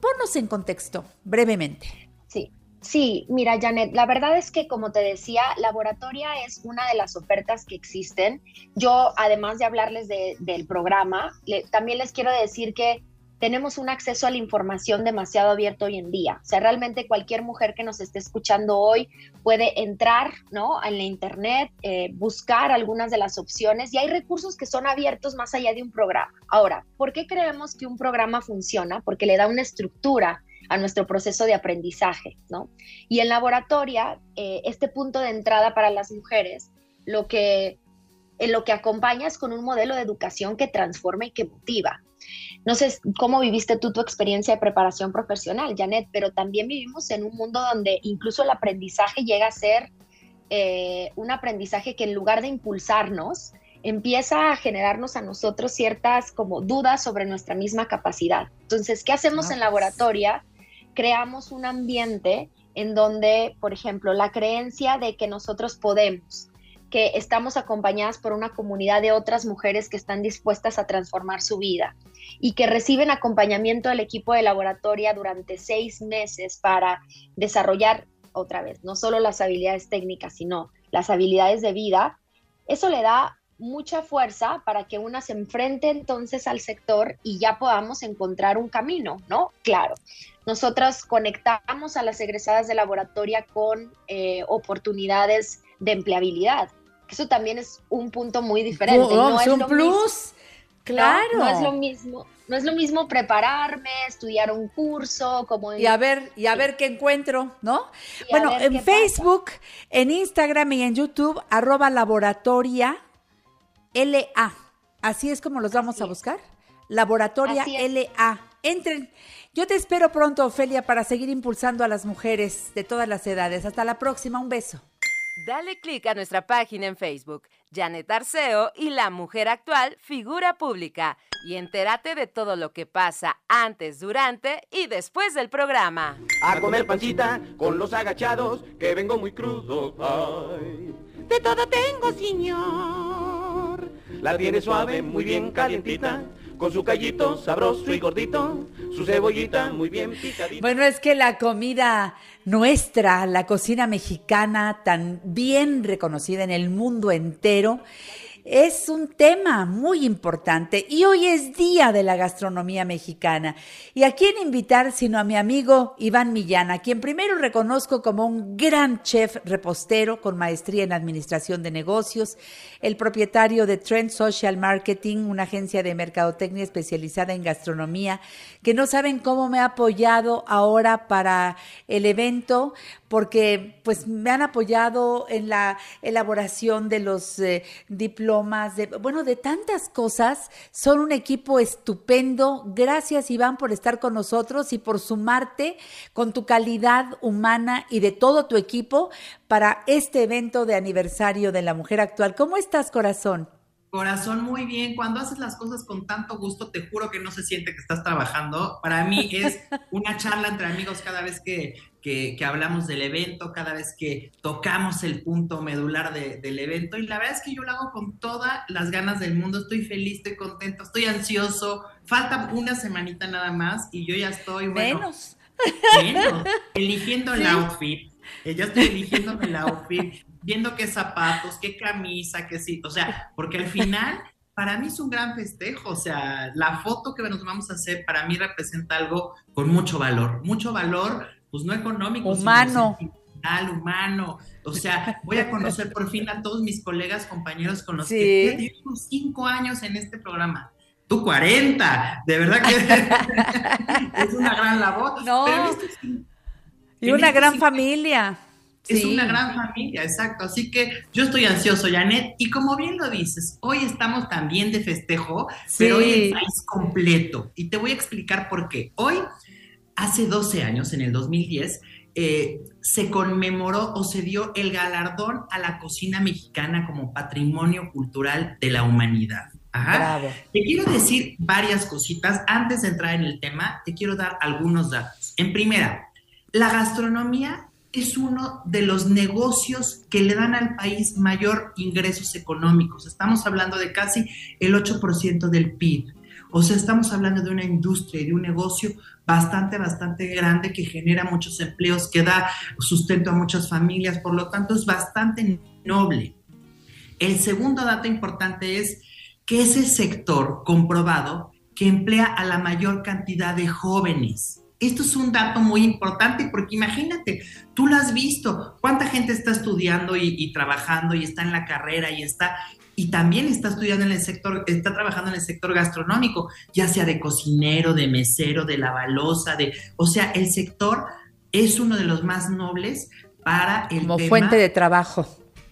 ponnos en contexto brevemente. Sí, mira, Janet, la verdad es que como te decía, Laboratoria es una de las ofertas que existen. Yo, además de hablarles del programa, también les quiero decir que tenemos un acceso a la información demasiado abierto hoy en día. O sea, realmente cualquier mujer que nos esté escuchando hoy puede entrar, ¿no? En la internet, eh, buscar algunas de las opciones y hay recursos que son abiertos más allá de un programa. Ahora, ¿por qué creemos que un programa funciona? Porque le da una estructura a nuestro proceso de aprendizaje, ¿no? Y en laboratoria, eh, este punto de entrada para las mujeres, lo que, en lo que acompaña es con un modelo de educación que transforma y que motiva. No sé cómo viviste tú tu experiencia de preparación profesional, Janet, pero también vivimos en un mundo donde incluso el aprendizaje llega a ser eh, un aprendizaje que en lugar de impulsarnos, empieza a generarnos a nosotros ciertas como dudas sobre nuestra misma capacidad. Entonces, ¿qué hacemos en laboratoria? creamos un ambiente en donde, por ejemplo, la creencia de que nosotros podemos, que estamos acompañadas por una comunidad de otras mujeres que están dispuestas a transformar su vida y que reciben acompañamiento del equipo de laboratoria durante seis meses para desarrollar otra vez, no solo las habilidades técnicas, sino las habilidades de vida, eso le da mucha fuerza para que una se enfrente entonces al sector y ya podamos encontrar un camino, ¿no? Claro. Nosotras conectamos a las egresadas de laboratoria con eh, oportunidades de empleabilidad. Eso también es un punto muy diferente. Oh, no es un plus. claro. No, es lo mismo. No es lo mismo prepararme, estudiar un curso, como y a ver y a ver qué encuentro, ¿no? bueno, en Facebook, en Instagram y en YouTube arroba laboratoria LA. Así es como los vamos a buscar. Laboratoria LA. Entren. Yo te espero pronto, Ofelia, para seguir impulsando a las mujeres de todas las edades. Hasta la próxima. Un beso. Dale click a nuestra página en Facebook, Janet Arceo y la mujer actual, figura pública, y entérate de todo lo que pasa antes, durante y después del programa. A comer pancita con los agachados, que vengo muy crudo. Ay. De todo tengo, señor. La tiene suave, muy bien calientita, con su callito sabroso y gordito, su cebollita muy bien picadita. Bueno, es que la comida nuestra, la cocina mexicana, tan bien reconocida en el mundo entero, es un tema muy importante y hoy es Día de la Gastronomía Mexicana. ¿Y a quién invitar sino a mi amigo Iván Millán, a quien primero reconozco como un gran chef repostero con maestría en Administración de Negocios, el propietario de Trend Social Marketing, una agencia de mercadotecnia especializada en gastronomía, que no saben cómo me ha apoyado ahora para el evento, porque pues me han apoyado en la elaboración de los eh, diplomas, de, bueno, de tantas cosas. Son un equipo estupendo. Gracias Iván por estar con nosotros y por sumarte con tu calidad humana y de todo tu equipo para este evento de aniversario de la mujer actual. ¿Cómo estás, corazón? Corazón, muy bien. Cuando haces las cosas con tanto gusto, te juro que no se siente que estás trabajando. Para mí es [laughs] una charla entre amigos cada vez que, hablamos del evento, cada vez que tocamos el punto medular del evento. Y la verdad es que yo lo hago con todas las ganas del mundo. Estoy feliz, estoy contento, estoy ansioso. Falta una semanita nada más y yo ya estoy, bueno, menos. menos eligiendo el outfit. Ya estoy eligiendo el outfit viendo qué zapatos, qué camisa, qué sí, o sea, porque al final para mí es un gran festejo, o sea, la foto que nos vamos a hacer para mí representa algo con mucho valor, mucho valor, pues no económico, humano. sino humano. O sea, voy a conocer por fin a todos mis colegas, compañeros con los que llevo cinco años en este programa. Tú 40, de verdad que [laughs] es una gran labor. No. y una gran familia. Es Sí. una gran familia, exacto. Así que yo estoy ansioso, Janet. Y como bien lo dices, hoy estamos también de festejo, pero hoy Sí. el país completo. Y te voy a explicar por qué. Hoy, hace 12 años, en el 2010, eh, se conmemoró o se dio el galardón a la cocina mexicana como patrimonio cultural de la humanidad. Ajá. Te quiero decir varias cositas. Antes de entrar en el tema, te quiero dar algunos datos. En primera, la gastronomía es uno de los negocios que le dan al país mayor ingresos económicos. Estamos hablando de casi el 8% del PIB. O sea, estamos hablando de una industria y de un negocio bastante, bastante grande que genera muchos empleos, que da sustento a muchas familias, por lo tanto es bastante noble. El segundo dato importante es que es el sector comprobado que emplea a la mayor cantidad de jóvenes. Esto es un dato muy importante porque imagínate, tú lo has visto, cuánta gente está estudiando y, y trabajando y está en la carrera y está y también está estudiando en el sector, está trabajando en el sector gastronómico, ya sea de cocinero, de mesero, de lavalosa, de, o sea, el sector es uno de los más nobles para el Como tema fuente de trabajo.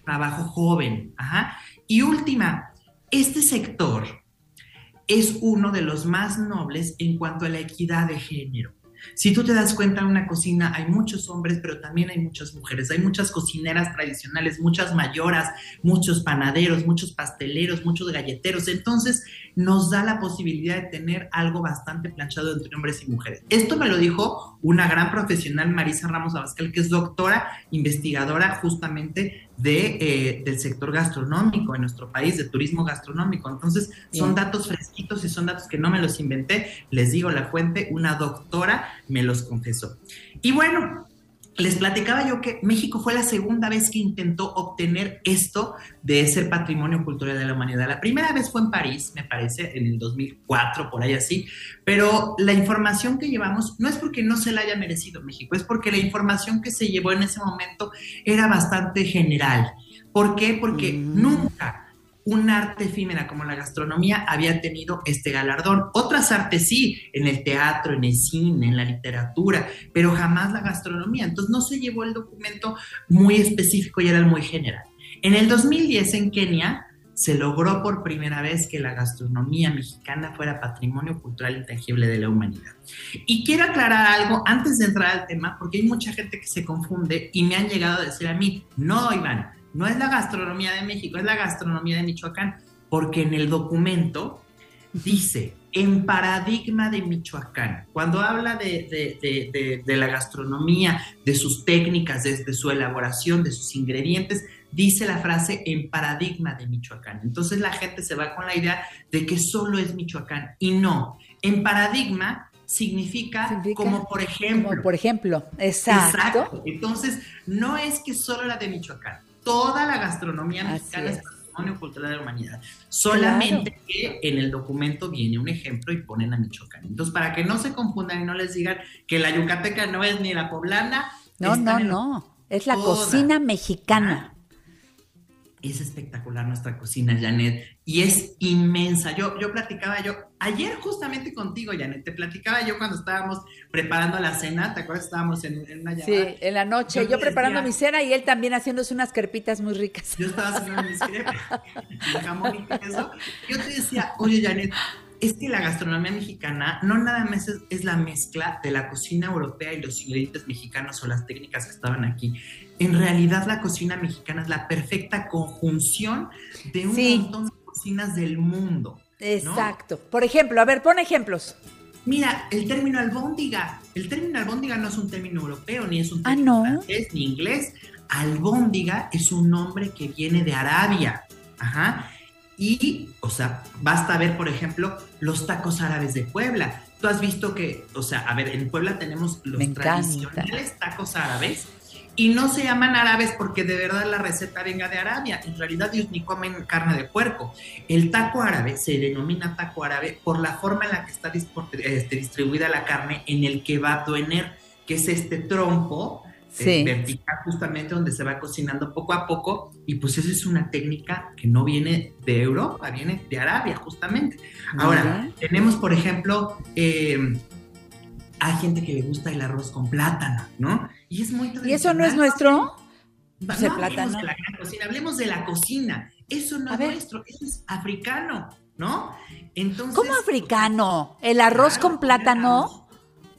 trabajo joven. Ajá. Y última, este sector es uno de los más nobles en cuanto a la equidad de género. Si tú te das cuenta, en una cocina hay muchos hombres, pero también hay muchas mujeres. Hay muchas cocineras tradicionales, muchas mayoras, muchos panaderos, muchos pasteleros, muchos galleteros. Entonces, nos da la posibilidad de tener algo bastante planchado entre hombres y mujeres. Esto me lo dijo una gran profesional, Marisa Ramos Abascal, que es doctora investigadora justamente de, eh, del sector gastronómico en nuestro país, de turismo gastronómico. Entonces, son datos fresquitos y son datos que no me los inventé. Les digo la fuente, una doctora me los confesó. Y bueno, les platicaba yo que México fue la segunda vez que intentó obtener esto de ser patrimonio cultural de la humanidad. La primera vez fue en París, me parece, en el 2004, por ahí así, pero la información que llevamos no es porque no se la haya merecido México, es porque la información que se llevó en ese momento era bastante general. ¿Por qué? Porque nunca un arte efímera como la gastronomía había tenido este galardón. Otras artes sí, en el teatro, en el cine, en la literatura, pero jamás la gastronomía. Entonces no se llevó el documento muy específico y era muy general. En el 2010 en Kenia se logró por primera vez que la gastronomía mexicana fuera patrimonio cultural intangible de la humanidad. Y quiero aclarar algo antes de entrar al tema, porque hay mucha gente que se confunde y me han llegado a decir a mí, no, Iván, no es la gastronomía de México, es la gastronomía de Michoacán, porque en el documento dice, en paradigma de Michoacán, cuando habla de, de- de- de- de la gastronomía, de sus técnicas, desde su elaboración, de sus ingredientes, dice la frase en paradigma de Michoacán. Entonces la gente se va con la idea de que solo es Michoacán y no, en paradigma significa, como por ejemplo. Como por ejemplo, exacto. Entonces, no es que solo la de Michoacán, toda la gastronomía mexicana es. es. patrimonio cultural de la humanidad. Solamente que en el documento viene un ejemplo y ponen a Michoacán. Entonces, para que no se confundan y no les digan que la yucateca no es ni la poblana. No, no, no. Es la Toda. cocina mexicana. Es espectacular nuestra cocina, Janet, y es inmensa. Yo, yo platicaba yo, ayer justamente contigo, Janet, te platicaba yo cuando estábamos preparando la cena, ¿te acuerdas? Estábamos en, en una llamada. Sí, en la noche. Yo Yo, preparando decía- mi cena y él también haciéndose unas carpitas muy ricas. Yo estaba haciendo mis crepes, de jamón y queso. Yo te decía, oye, Janet, es que la gastronomía mexicana no nada más es, es la mezcla de la cocina europea y los ingredientes mexicanos o las técnicas que estaban aquí. En realidad, la cocina mexicana es la perfecta conjunción de un Sí. montón de cocinas del mundo. ¿no? Exacto. Por ejemplo, a ver, pon ejemplos. Mira, el término albóndiga. El término albóndiga no es un término europeo, ni es un Ah, término ¿no? francés, ni inglés. Albóndiga es un nombre que viene de Arabia. Ajá. Y, o sea, basta ver, por ejemplo, los tacos árabes de Puebla. Tú has visto que, o sea, a ver, en Puebla tenemos los Me encanta. tradicionales tacos árabes y no se llaman árabes porque de verdad la receta venga de Arabia. En realidad ellos ni comen carne de puerco. El taco árabe se denomina taco árabe por la forma en la que está este, distribuida la carne en el kebab doener, que es este trompo eh, Sí. vertical justamente donde se va cocinando poco a poco y pues esa es una técnica que no viene de Europa, viene de Arabia justamente. Ahora, tenemos por ejemplo, eh, hay gente que le gusta el arroz con plátano, ¿no? Y es muy ¿Y eso no es nuestro? no hablemos de la gran cocina, hablemos de la cocina. Eso no A es ver. nuestro, eso es africano, ¿no? Entonces, ¿Cómo africano? ¿El arroz Claro, con plátano?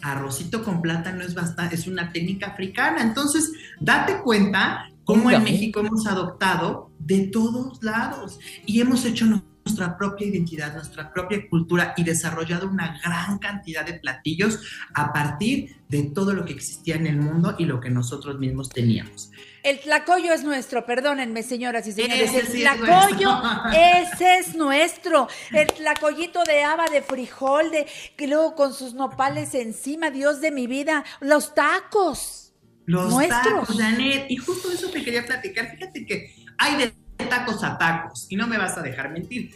arrocito con plátano es bastante, es una técnica africana. Entonces, date cuenta cómo en. México hemos adoptado de todos lados y hemos hecho nuestra propia identidad, nuestra propia cultura y desarrollado una gran cantidad de platillos a partir de todo lo que existía en el mundo y lo que nosotros mismos teníamos. El tlacoyo es nuestro, perdónenme, señoras y señores. Ese el sí tlacoyo, ese es nuestro. El tlacoyito de haba, de frijol, de que luego con sus nopales encima, Dios de mi vida. Los tacos. Los nuestros. tacos, Janet. Y justo eso te quería platicar. Fíjate que hay de tacos a tacos y no me vas a dejar mentir.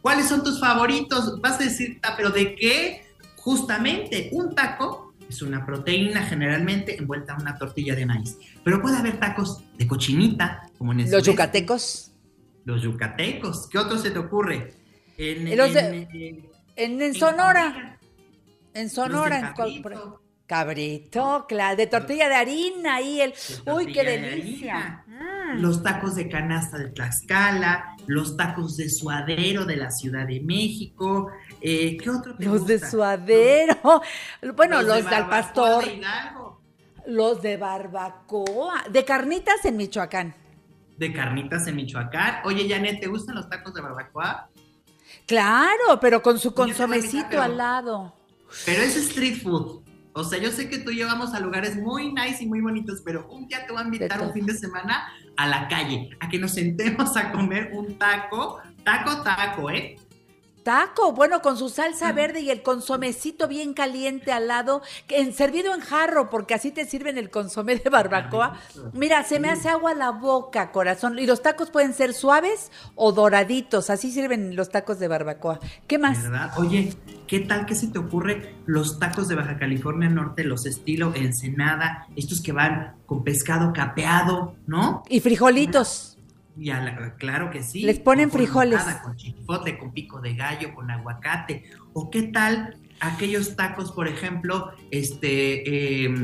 ¿Cuáles son tus favoritos? Vas a decir, "Ah, pero ¿de qué? Justamente, un taco es una proteína generalmente envuelta en una tortilla de maíz. Pero puede haber tacos de cochinita, como en el Los yucatecos. Los yucatecos. ¿Qué otro se te ocurre? En, en- en- En, Sonora. En Sonora. en cabrito. Claro, de tortilla de harina y el... Uy, qué de delicia. Mm. los tacos de canasta de Tlaxcala, los tacos de suadero de la Ciudad de México. eh, ¿Qué otro te Los de suadero. Bueno, los, de del barbacoa pastor. de Los de barbacoa. De carnitas en Michoacán. de carnitas en Michoacán. Oye, Janet, ¿te gustan los tacos de barbacoa? Claro, pero con su consomecito al lado. Pero es street food. O sea, yo sé que tú y yo vamos a lugares muy nice y muy bonitos, pero un día te voy a invitar un fin de semana a la calle, a que nos sentemos a comer un taco, taco, taco, ¿eh? Taco, bueno, con su salsa verde y el consomecito bien caliente al lado, que en, servido en jarro, porque así te sirven el consomé de barbacoa. Mira, se me hace agua la boca, corazón. Y los tacos pueden ser suaves o doraditos, así sirven los tacos de barbacoa. ¿Qué más? ¿Verdad? Oye, ¿qué tal que se te ocurre los tacos de Baja California Norte, los estilo Ensenada, estos que van con pescado capeado, ¿no? Y frijolitos. Y a la- claro que sí. Les ponen Con frijoles. Con chipotle, con pico de gallo, con aguacate. ¿O qué tal aquellos tacos, por ejemplo, este, eh,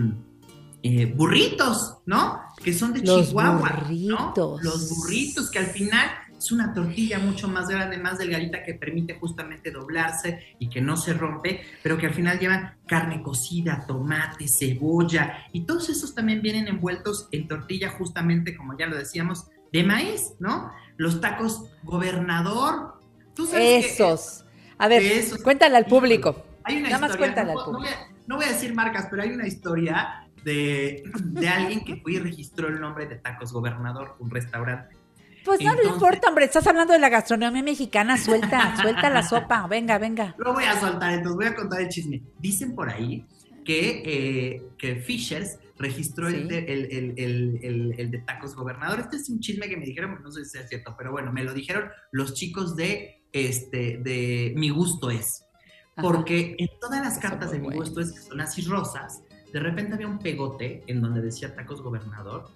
eh, burritos, ¿no? Que son de Los Chihuahua, ¿no? burritos. Los burritos, que al final es una tortilla mucho más grande, más delgadita, que permite justamente doblarse y que no se rompe, pero que al final llevan carne cocida, tomate, cebolla, y todos esos también vienen envueltos en tortilla justamente, como ya lo decíamos, de maíz, ¿no? Los tacos gobernador. ¿Tú sabes que- Esos. A ver, Esos. cuéntale al público. hay una Nada más historia, cuéntale no, al no público. voy a, no voy a decir marcas, pero hay una historia de, de alguien que fue y registró el nombre de Tacos Gobernador, un restaurante. Pues no le importa, hombre, estás hablando de la gastronomía mexicana, suelta, [laughs] suelta la sopa, venga, venga. Lo voy a soltar, entonces voy a contar el chisme. Dicen por ahí que, eh, que Fishers registró el, Sí. de, el, el- el- el- el de Tacos Gobernador. Este es un chisme que me dijeron, no sé si es cierto, pero bueno, me lo dijeron los chicos de, este, de Mi Gusto Es. Porque en todas las cartas de Mi Gusto Es, que son así rosas, de repente había un pegote en donde decía Tacos Gobernador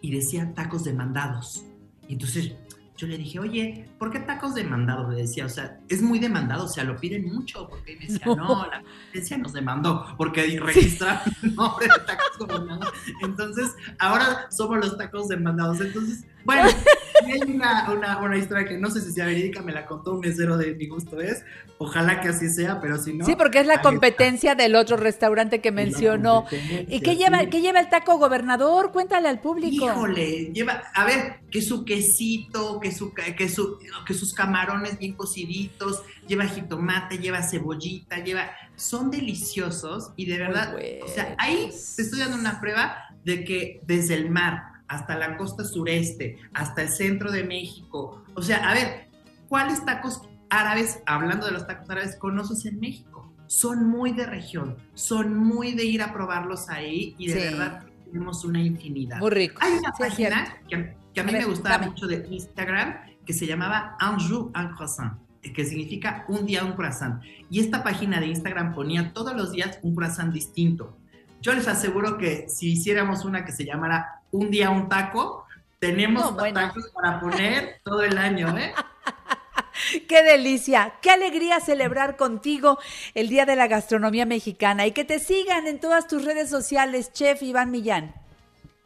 y decía Tacos Demandados. Y entonces yo le dije, oye, ¿por qué tacos demandados? Le decía, o sea, es muy demandado, o sea, lo piden mucho. Porque me decía, No. no, la competencia nos demandó, porque registraron [laughs] el nombre de tacos gobernados. Entonces, ahora somos los tacos demandados. Entonces, bueno, [laughs] hay una, una, una historia que no sé si sea verídica, me la contó un mesero de mi gusto es. Ojalá que así sea, pero si no. Sí, porque es la está. competencia del otro restaurante que mencionó. ¿Y qué lleva, sí. qué lleva el taco gobernador? Cuéntale al público. Híjole, lleva, a ver, que su quesito, que su, que su, que sus camarones bien cociditos, lleva jitomate, lleva cebollita, lleva, son deliciosos y de verdad, o sea, ahí te estoy dando una prueba de que desde el mar hasta la costa sureste, hasta el centro de México, o sea, a ver, ¿cuáles tacos árabes, hablando de los tacos árabes, conoces en México? Son muy de región, son muy de ir a probarlos ahí y de Sí. verdad tenemos una infinidad. Muy rico. Hay una Sí, página que, que a mí A ver, me gustaba dame. mucho de Instagram que se llamaba Un jour un croissant, que significa un día un croissant. Y esta página de Instagram ponía todos los días un croissant distinto. Yo les aseguro que si hiciéramos una que se llamara Un día un taco, tenemos No, bueno. tacos para poner todo el año, ¿eh? [laughs] Qué delicia, qué alegría celebrar contigo el Día de la Gastronomía Mexicana y que te sigan en todas tus redes sociales, Chef Iván Millán.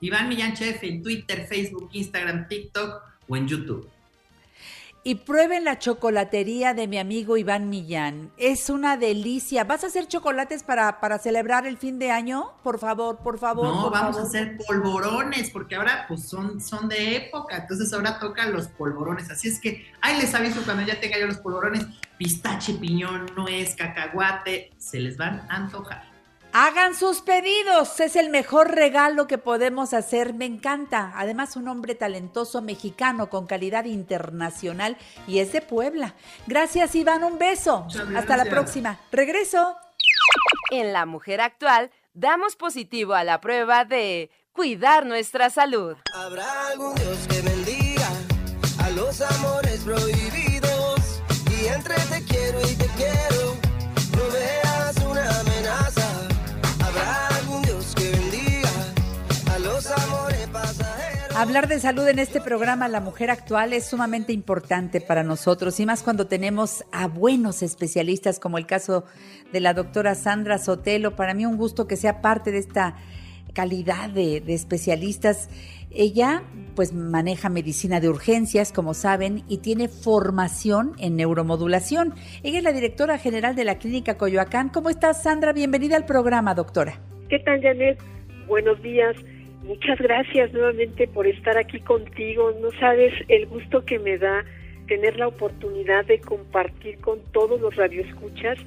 Iván Millán Chef en Twitter, Facebook, Instagram, TikTok o en YouTube. Y prueben la chocolatería de mi amigo Iván Millán. Es una delicia. ¿Vas a hacer chocolates para, para celebrar el fin de año? Por favor, por favor. No, por vamos favor. a hacer polvorones, porque ahora pues son, son de época, entonces ahora tocan los polvorones. Así es que ahí les aviso cuando ya tenga yo los polvorones, pistache, piñón, nuez, cacahuate, se les van a antojar. Hagan sus pedidos, es el mejor regalo que podemos hacer, me encanta. Además, un hombre talentoso mexicano con calidad internacional y es de Puebla. Gracias, Iván, un beso. Hasta la próxima. Regreso. En La Mujer Actual damos positivo a la prueba de cuidar nuestra salud. Habrá algún Dios que bendiga a los amores prohibidos. Y entre te quiero y te quiero, Hablar de salud en este programa La Mujer Actual es sumamente importante para nosotros y más cuando tenemos a buenos especialistas como el caso de la doctora Sandra Sotelo. Para mí un gusto que sea parte de esta calidad de, especialistas. Ella pues maneja medicina de urgencias, como saben, y tiene formación en neuromodulación. Ella es la directora general de la Clínica Coyoacán. ¿Cómo estás, Sandra? Bienvenida al programa, doctora. ¿Qué tal, Janet? Buenos días. Muchas gracias nuevamente por estar aquí contigo. No sabes el gusto que me da tener la oportunidad de compartir con todos los radioescuchas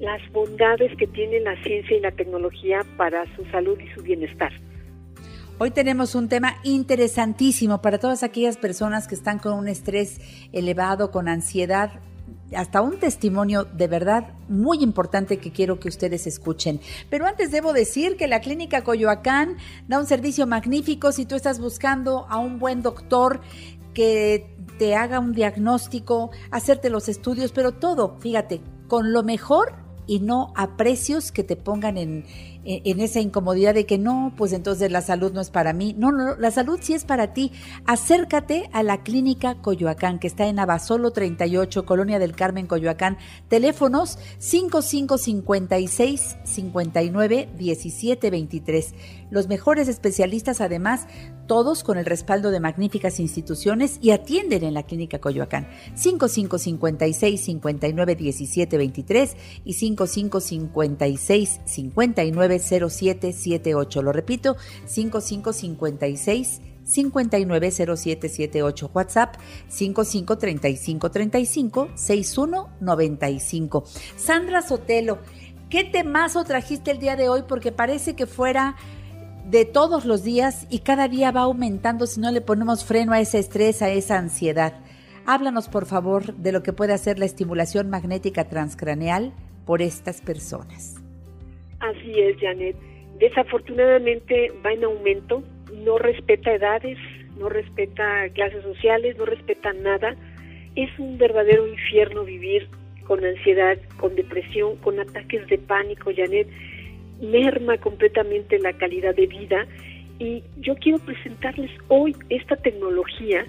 las bondades que tiene la ciencia y la tecnología para su salud y su bienestar. Hoy tenemos un tema interesantísimo para todas aquellas personas que están con un estrés elevado, con ansiedad, hasta un testimonio de verdad muy importante que quiero que ustedes escuchen. Pero antes debo decir que la Clínica Coyoacán da un servicio magnífico si tú estás buscando a un buen doctor que te haga un diagnóstico, hacerte los estudios, pero todo, fíjate, con lo mejor y no a precios que te pongan en, en, en esa incomodidad de que no, pues entonces la salud no es para mí. No, no, la salud sí es para ti. Acércate a la Clínica Coyoacán, que está en Abasolo 38, Colonia del Carmen, Coyoacán. Teléfonos 5556 59 17 23. Los mejores especialistas, además, todos con el respaldo de magníficas instituciones y atienden en la Clínica Coyoacán. 5556 59 17 23 y 5556 59 07 78. Lo repito, 5556 590778 WhatsApp 553535 6195. Sandra Sotelo, ¿qué temazo trajiste el día de hoy? Porque parece que fuera de todos los días y cada día va aumentando si no le ponemos freno a ese estrés, a esa ansiedad. Háblanos, por favor, de lo que puede hacer la estimulación magnética transcraneal por estas personas. Así es, Janet. Desafortunadamente va en aumento, no respeta edades, no respeta clases sociales, no respeta nada. Es un verdadero infierno vivir con ansiedad, con depresión, con ataques de pánico, Janet. Merma completamente la calidad de vida. Y yo quiero presentarles hoy esta tecnología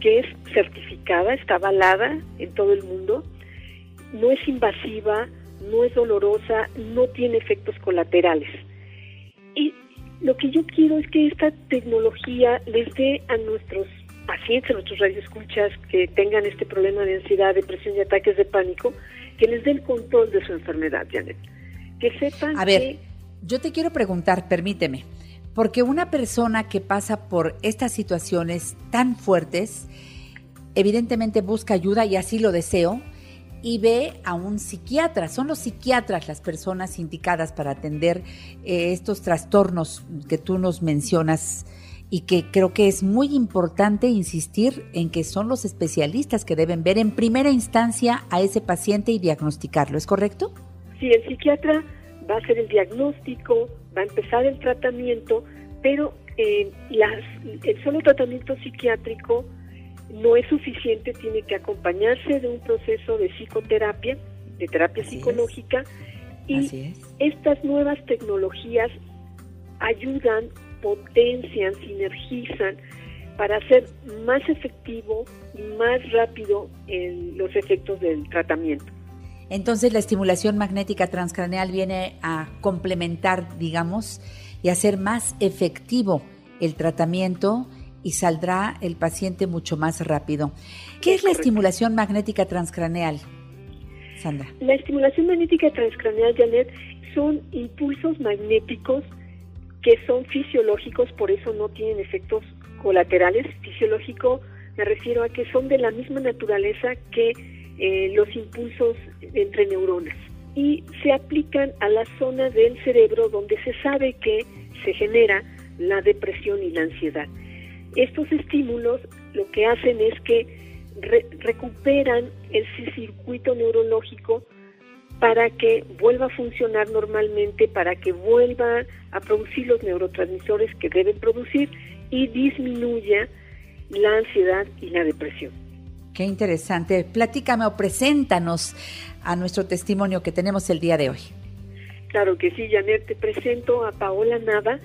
que es certificada, está avalada en todo el mundo, no es invasiva, no es dolorosa, no tiene efectos colaterales. Y lo que yo quiero es que esta tecnología les dé a nuestros pacientes, a nuestros radioescuchas que tengan este problema de ansiedad, depresión y ataques de pánico, que les dé el control de su enfermedad, Janet. Que sepan A ver, que yo te quiero preguntar, permíteme, porque una persona que pasa por estas situaciones tan fuertes, evidentemente busca ayuda y así lo deseo, y ve a un psiquiatra. Son los psiquiatras las personas indicadas para atender eh, estos trastornos que tú nos mencionas y que creo que es muy importante insistir en que son los especialistas que deben ver en primera instancia a ese paciente y diagnosticarlo. ¿Es correcto? Sí, el psiquiatra va a hacer el diagnóstico, va a empezar el tratamiento, pero eh, las, el solo tratamiento psiquiátrico no es suficiente, tiene que acompañarse de un proceso de psicoterapia, de terapia Así psicológica, y es. estas nuevas tecnologías ayudan, potencian, sinergizan para hacer más efectivo y más rápido en los efectos del tratamiento. Entonces la estimulación magnética transcraneal viene a complementar, digamos, y hacer más efectivo el tratamiento y saldrá el paciente mucho más rápido. ¿Qué es, la estimulación magnética transcraneal, Sandra? La estimulación magnética transcraneal, Janet, son impulsos magnéticos que son fisiológicos, por eso no tienen efectos colaterales. Fisiológico me refiero a que son de la misma naturaleza que eh, los impulsos entre neuronas y se aplican a la zona del cerebro donde se sabe que se genera la depresión y la ansiedad. Estos estímulos lo que hacen es que recuperan ese circuito neurológico para que vuelva a funcionar normalmente, para que vuelva a producir los neurotransmisores que deben producir y disminuya la ansiedad y la depresión. Qué interesante. Platícame o preséntanos a nuestro testimonio que tenemos el día de hoy. Claro que sí, Janet, te presento a Paola Nava.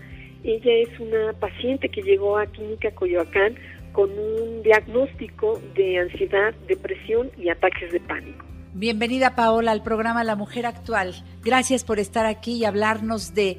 Ella es una paciente que llegó a Clínica Coyoacán con un diagnóstico de ansiedad, depresión y ataques de pánico. Bienvenida Paola al programa La Mujer Actual. Gracias por estar aquí y hablarnos de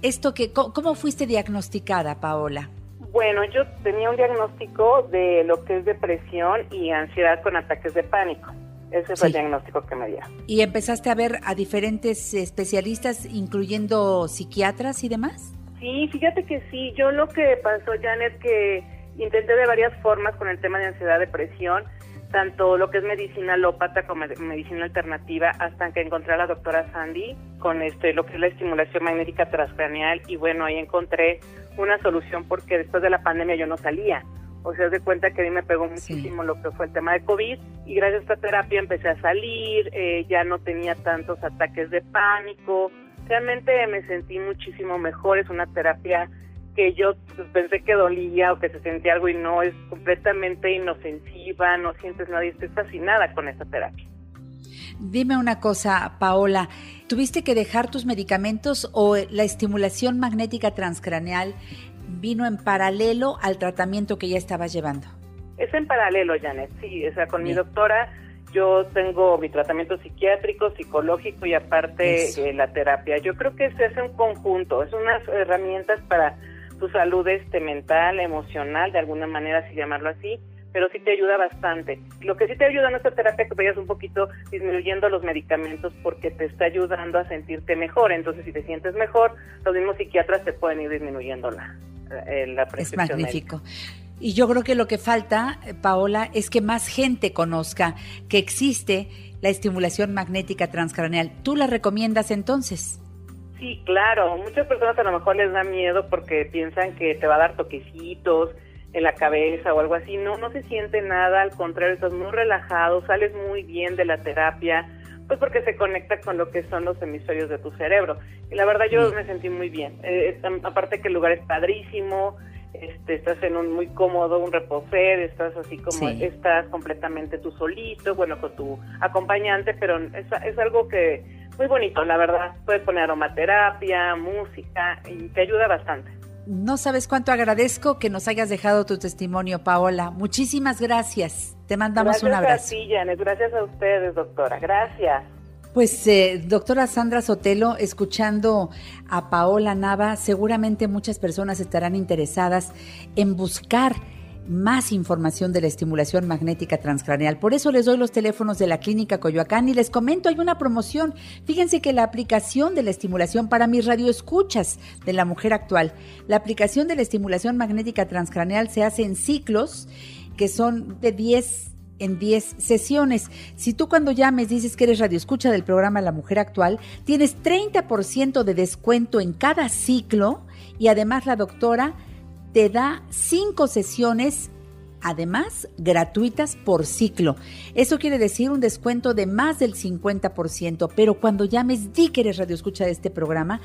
esto que cómo fuiste diagnosticada, Paola. Bueno, yo tenía un diagnóstico de lo que es depresión y ansiedad con ataques de pánico. Ese fue el diagnóstico que me dio. ¿Y empezaste a ver a diferentes especialistas, incluyendo psiquiatras y demás? Sí, fíjate que sí. Yo lo que pasó, Janet, que intenté de varias formas con el tema de ansiedad, depresión, tanto lo que es medicina alópata como medicina alternativa, hasta que encontré a la doctora Sandy con este lo que es la estimulación magnética transcraneal y bueno, ahí encontré una solución porque después de la pandemia yo no salía. O sea, de cuenta que a mí me pegó muchísimo lo que fue el tema de COVID y gracias a esta terapia empecé a salir, eh, ya no tenía tantos ataques de pánico, realmente me sentí muchísimo mejor, es una terapia que yo pensé que dolía o que se sentía algo y no, es completamente inofensiva, no sientes nada y estoy fascinada con esta terapia. Dime una cosa, Paola, ¿tuviste que dejar tus medicamentos o la estimulación magnética transcraneal vino en paralelo al tratamiento que ya estabas llevando? Es en paralelo, Janet, sí, o sea, con mi doctora yo tengo mi tratamiento psiquiátrico, psicológico y aparte eh, la terapia. Yo creo que se hace un conjunto, es unas herramientas para tu salud este, mental, emocional, de alguna manera, si llamarlo así, pero sí te ayuda bastante. Lo que sí te ayuda en esta terapia que vayas un poquito disminuyendo los medicamentos porque te está ayudando a sentirte mejor. Entonces, si te sientes mejor, los mismos psiquiatras te pueden ir disminuyendo la, eh, la prescripción. Es magnífico. Y yo creo que lo que falta, eh, Paola, es que más gente conozca que existe la estimulación magnética transcraneal. ¿Tú la recomiendas entonces? Sí, claro. Muchas personas a lo mejor les da miedo porque piensan que te va a dar toquecitos en la cabeza o algo así. No, no se siente nada, al contrario, estás muy relajado, sales muy bien de la terapia, pues porque se conecta con lo que son los hemisferios de tu cerebro. Y la verdad yo me sentí muy bien. Eh, aparte que el lugar es padrísimo, este, estás en un muy cómodo, un reposer, estás así como, estás completamente tú solito, bueno, con tu acompañante, pero es, es algo que muy bonito, la verdad. Puedes poner aromaterapia, música y te ayuda bastante. No sabes cuánto agradezco que nos hayas dejado tu testimonio, Paola. Muchísimas gracias. Te mandamos un abrazo. Gracias a ti, Janet. Gracias a ustedes, doctora. Gracias. Pues, eh, doctora Sandra Sotelo, escuchando a Paola Nava, seguramente muchas personas estarán interesadas en buscar más información de la estimulación magnética transcraneal. Por eso les doy los teléfonos de la clínica Coyoacán y les comento, hay una promoción. Fíjense que la aplicación de la estimulación para mis radioescuchas de la mujer actual, la aplicación de la estimulación magnética transcraneal se hace en ciclos que son de 10 en 10 sesiones. Si tú cuando llames dices que eres radioescucha del programa La Mujer Actual, tienes 30% de descuento en cada ciclo y además la doctora te da cinco sesiones además gratuitas por ciclo. Eso quiere decir un descuento de más del 50%, pero cuando llames, di que eres radio escucha de este programa,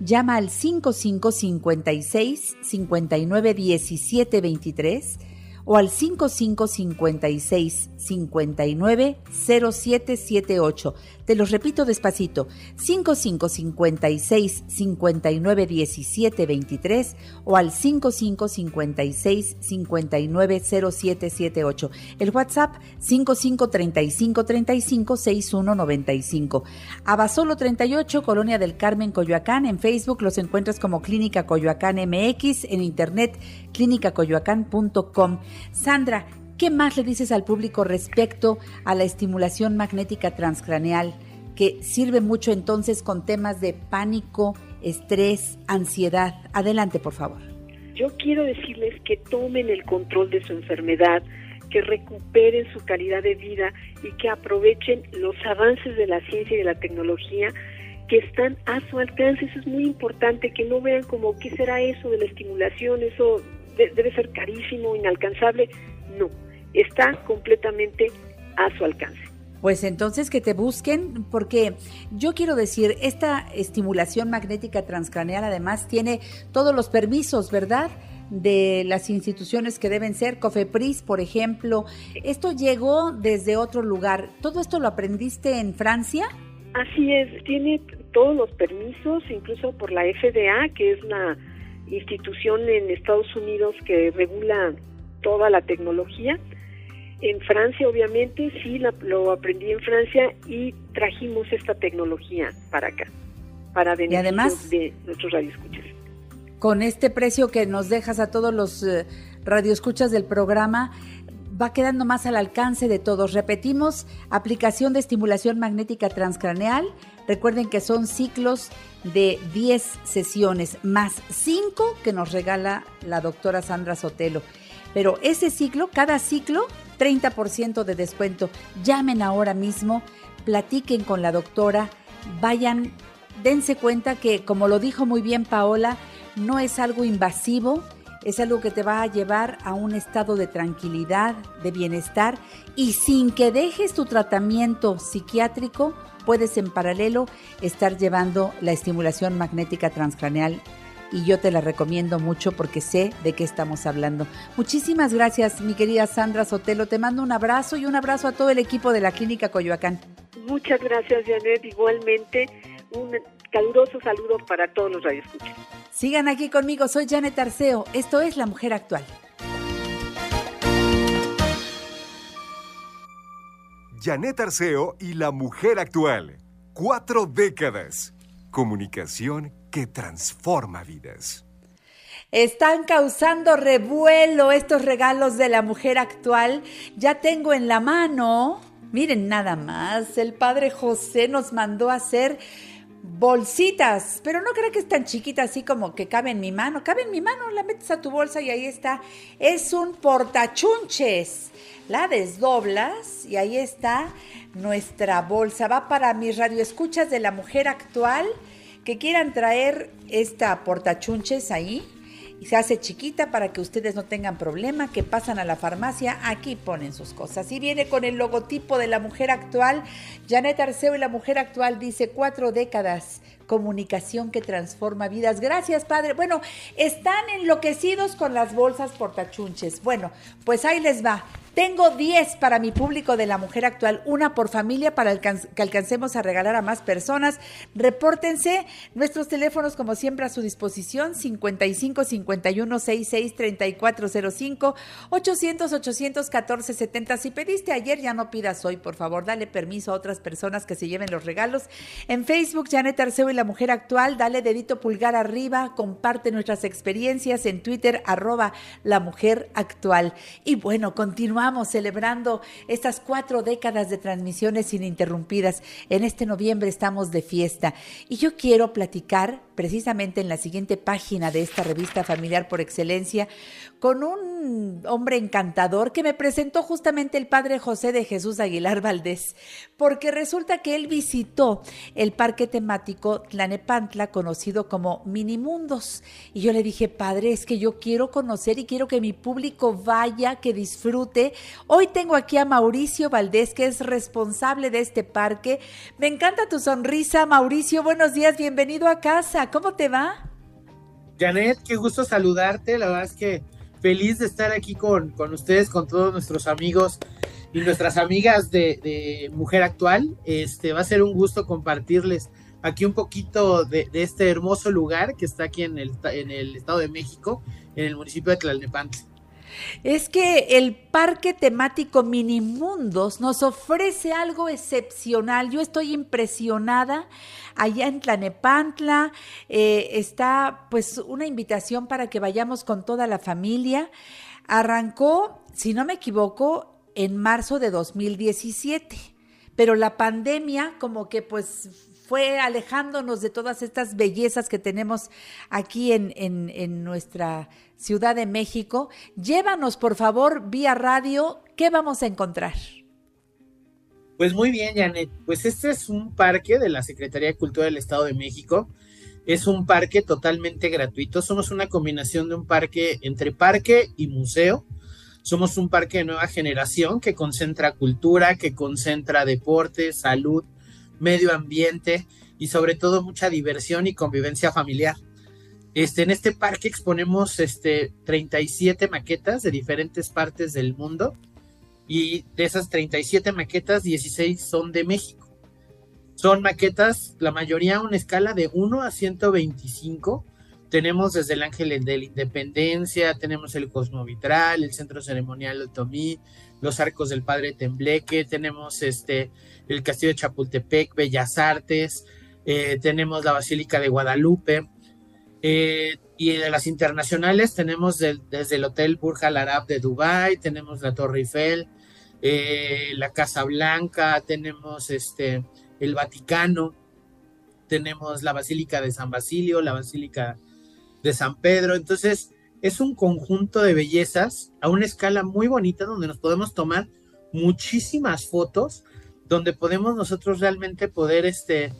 llama al 5556 59 17 23 o al 5556 59 0778. Te los repito despacito, 5556 59 17 23 o al 5556 59 0778. El WhatsApp 5535 35 61 95. Abasolo 38, Colonia del Carmen, Coyoacán. En Facebook los encuentras como Clínica Coyoacán MX, en internet clínicacoyoacán.com. Sandra, ¿qué más le dices al público respecto a la estimulación magnética transcraneal que sirve mucho entonces con temas de pánico, estrés, ansiedad? Adelante, por favor. Yo quiero decirles que tomen el control de su enfermedad, que recuperen su calidad de vida y que aprovechen los avances de la ciencia y de la tecnología que están a su alcance. Eso es muy importante, que no vean como, ¿qué será eso de la estimulación? Eso debe ser carísimo, inalcanzable. No, está completamente a su alcance. Pues entonces que te busquen, porque yo quiero decir, esta estimulación magnética transcraneal además tiene todos los permisos, ¿verdad? de las instituciones que deben ser, COFEPRIS, por ejemplo. Esto llegó desde otro lugar. ¿Todo esto lo aprendiste en Francia? Así es, tiene todos los permisos, incluso por la FDA, que es la institución en Estados Unidos que regula toda la tecnología. En Francia, obviamente, sí lo aprendí en Francia y trajimos esta tecnología para acá, para beneficio además, de nuestros radioescuchas. Con este precio que nos dejas a todos los eh, radioescuchas del programa, va quedando más al alcance de todos. Repetimos, aplicación de estimulación magnética transcraneal. Recuerden que son ciclos de 10 sesiones más 5 que nos regala la doctora Sandra Sotelo. Pero ese ciclo, cada ciclo, 30% de descuento. Llamen ahora mismo, platiquen con la doctora, vayan, dense cuenta que, como lo dijo muy bien Paola, no es algo invasivo, es algo que te va a llevar a un estado de tranquilidad, de bienestar y sin que dejes tu tratamiento psiquiátrico, puedes en paralelo estar llevando la estimulación magnética transcraneal y yo te la recomiendo mucho porque sé de qué estamos hablando. Muchísimas gracias, mi querida Sandra Sotelo. Te mando un abrazo y un abrazo a todo el equipo de la Clínica Coyoacán. Muchas gracias, Janet. Igualmente, un caluroso saludo para todos los radioescuchas. Sigan aquí conmigo, soy Janet Arceo. Esto es La Mujer Actual. Janet Arceo y La Mujer Actual. Cuatro décadas. Comunicación que transforma vidas. Están causando revuelo estos regalos de la mujer actual. Ya tengo en la mano, miren nada más, el padre José nos mandó a hacer bolsitas, pero no creo que es tan chiquita así como que cabe en mi mano. Cabe en mi mano, la metes a tu bolsa y ahí está. Es un portachunches. La desdoblas y ahí está nuestra bolsa. Va para mis radioescuchas de la mujer actual que quieran traer esta portachunches ahí se hace chiquita para que ustedes no tengan problema, que pasan a la farmacia, aquí ponen sus cosas. Y viene con el logotipo de la mujer actual. Janet Arceo y la mujer actual dice cuatro décadas, comunicación que transforma vidas. Gracias, padre. Bueno, están enloquecidos con las bolsas portachunches. Bueno, pues ahí les va. Tengo 10 para mi público de la mujer actual, una por familia para que alcancemos a regalar a más personas. Repórtense nuestros teléfonos como siempre a su disposición 55 51 66 3405 800 814 70. Si pediste ayer ya no pidas hoy, por favor, dale permiso a otras personas que se lleven los regalos. En Facebook Janet Arceo y la mujer actual, dale dedito pulgar arriba, comparte nuestras experiencias en Twitter arroba la mujer actual. Y bueno, continuamos celebrando estas cuatro décadas de transmisiones ininterrumpidas. En este noviembre estamos de fiesta y yo quiero platicar precisamente en la siguiente página de esta revista familiar por excelencia con un hombre encantador que me presentó justamente el padre José de Jesús Aguilar Valdés, porque resulta que él visitó el parque temático Tlanepantla, conocido como Minimundos. Y yo le dije, padre, es que yo quiero conocer y quiero que mi público vaya, que disfrute. Hoy tengo aquí a Mauricio Valdés, que es responsable de este parque. Me encanta tu sonrisa, Mauricio. Buenos días, bienvenido a casa. ¿Cómo te va? Janet, qué gusto saludarte. La verdad es que feliz de estar aquí con, con ustedes, con todos nuestros amigos y nuestras amigas de, Mujer Actual. Este va a ser un gusto compartirles aquí un poquito de, de, este hermoso lugar que está aquí en el, en el Estado de México, en el municipio de Tlalnepantla. Es que el parque temático Minimundos nos ofrece algo excepcional. Yo estoy impresionada. Allá en Tlanepantla eh, está pues una invitación para que vayamos con toda la familia. Arrancó, si no me equivoco, en marzo de 2017, pero la pandemia como que pues fue alejándonos de todas estas bellezas que tenemos aquí en, en, nuestra Ciudad de México. Llévanos, por favor, vía radio, ¿qué vamos a encontrar? Pues muy bien, Janet. Pues este es un parque de la Secretaría de Cultura del Estado de México. Es un parque totalmente gratuito. Somos una combinación de un parque entre parque y museo. Somos un parque de nueva generación que concentra cultura, que concentra deporte, salud, medio ambiente y sobre todo mucha diversión y convivencia familiar. Este, en este parque exponemos este, 37 maquetas de diferentes partes del mundo y de esas 37 maquetas, 16 son de México. Son maquetas, la mayoría a una escala de 1 a 125. Tenemos desde el Ángel de la Independencia, tenemos el Cosmovitral, el Centro Ceremonial Otomí, los Arcos del Padre Tembleque, tenemos este, el Castillo de Chapultepec, Bellas Artes, eh, tenemos la Basílica de Guadalupe, eh, y de las internacionales tenemos desde el Hotel Burj Al Arab de Dubai, tenemos la Torre Eiffel, eh, la Casa Blanca, tenemos este, el Vaticano, tenemos la Basílica de San Basilio, la Basílica de San Pedro. Entonces, es un conjunto de bellezas a una escala muy bonita donde nos podemos tomar muchísimas fotos, donde podemos nosotros realmente poder este,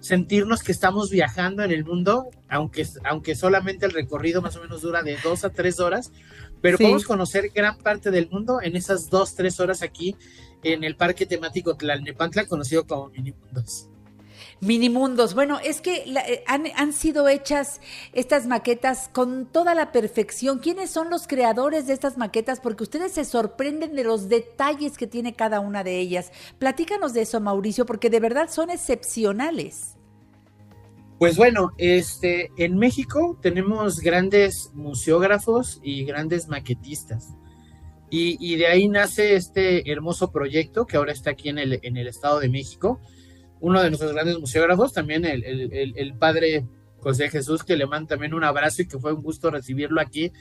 sentirnos que estamos viajando en el mundo, aunque, aunque solamente el recorrido más o menos dura de dos a tres horas, pero sí. podemos conocer gran parte del mundo en esas dos, tres horas aquí en el parque temático Tlalnepantla, conocido como Minimundos. Minimundos. Bueno, es que eh, han, sido hechas estas maquetas con toda la perfección. ¿Quiénes son los creadores de estas maquetas? Porque ustedes se sorprenden de los detalles que tiene cada una de ellas. Platícanos de eso, Mauricio, porque de verdad son excepcionales. Pues bueno, este, en México tenemos grandes museógrafos y grandes maquetistas. Y, de ahí nace este hermoso proyecto que ahora está aquí en el Estado de México. Uno de nuestros grandes museógrafos, también el, el, el padre José Jesús, que le manda también un abrazo y que fue un gusto recibirlo aquí.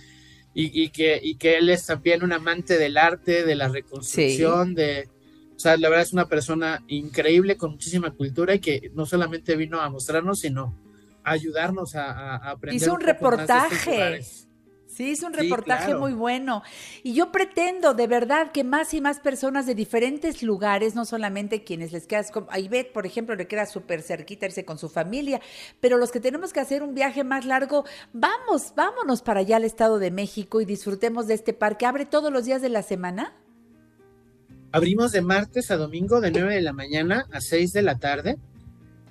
Y, y, que, y que él es también un amante del arte, de la reconstrucción, sí. de, o sea, la verdad es una persona increíble con muchísima cultura y que no solamente vino a mostrarnos, sino a ayudarnos a, a aprender. Hizo un, un reportaje. Sí, es un reportaje sí, claro. muy bueno. Y yo pretendo de verdad que más y más personas de diferentes lugares, no solamente quienes les quedas, a Ivette, por ejemplo, le queda súper cerquita irse con su familia, pero los que tenemos que hacer un viaje más largo, vamos, vámonos para allá al Estado de México y disfrutemos de este parque. ¿Abre todos los días de la semana? Abrimos de martes a domingo de 9 de la mañana a 6 de la tarde.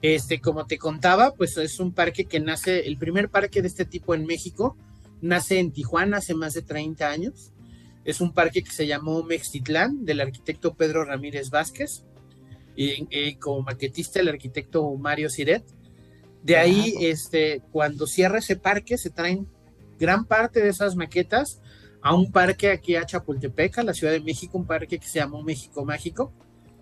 Este, como te contaba, pues es un parque que nace, el primer parque de este tipo en México, nace en Tijuana hace más de 30 años. Es un parque que se llamó Mextitlán, del arquitecto Pedro Ramírez Vázquez, y, y como maquetista el arquitecto Mario Siret. De ahí, este, cuando cierra ese parque, se traen gran parte de esas maquetas a un parque aquí a Chapultepec, a la Ciudad de México, un parque que se llamó México Mágico.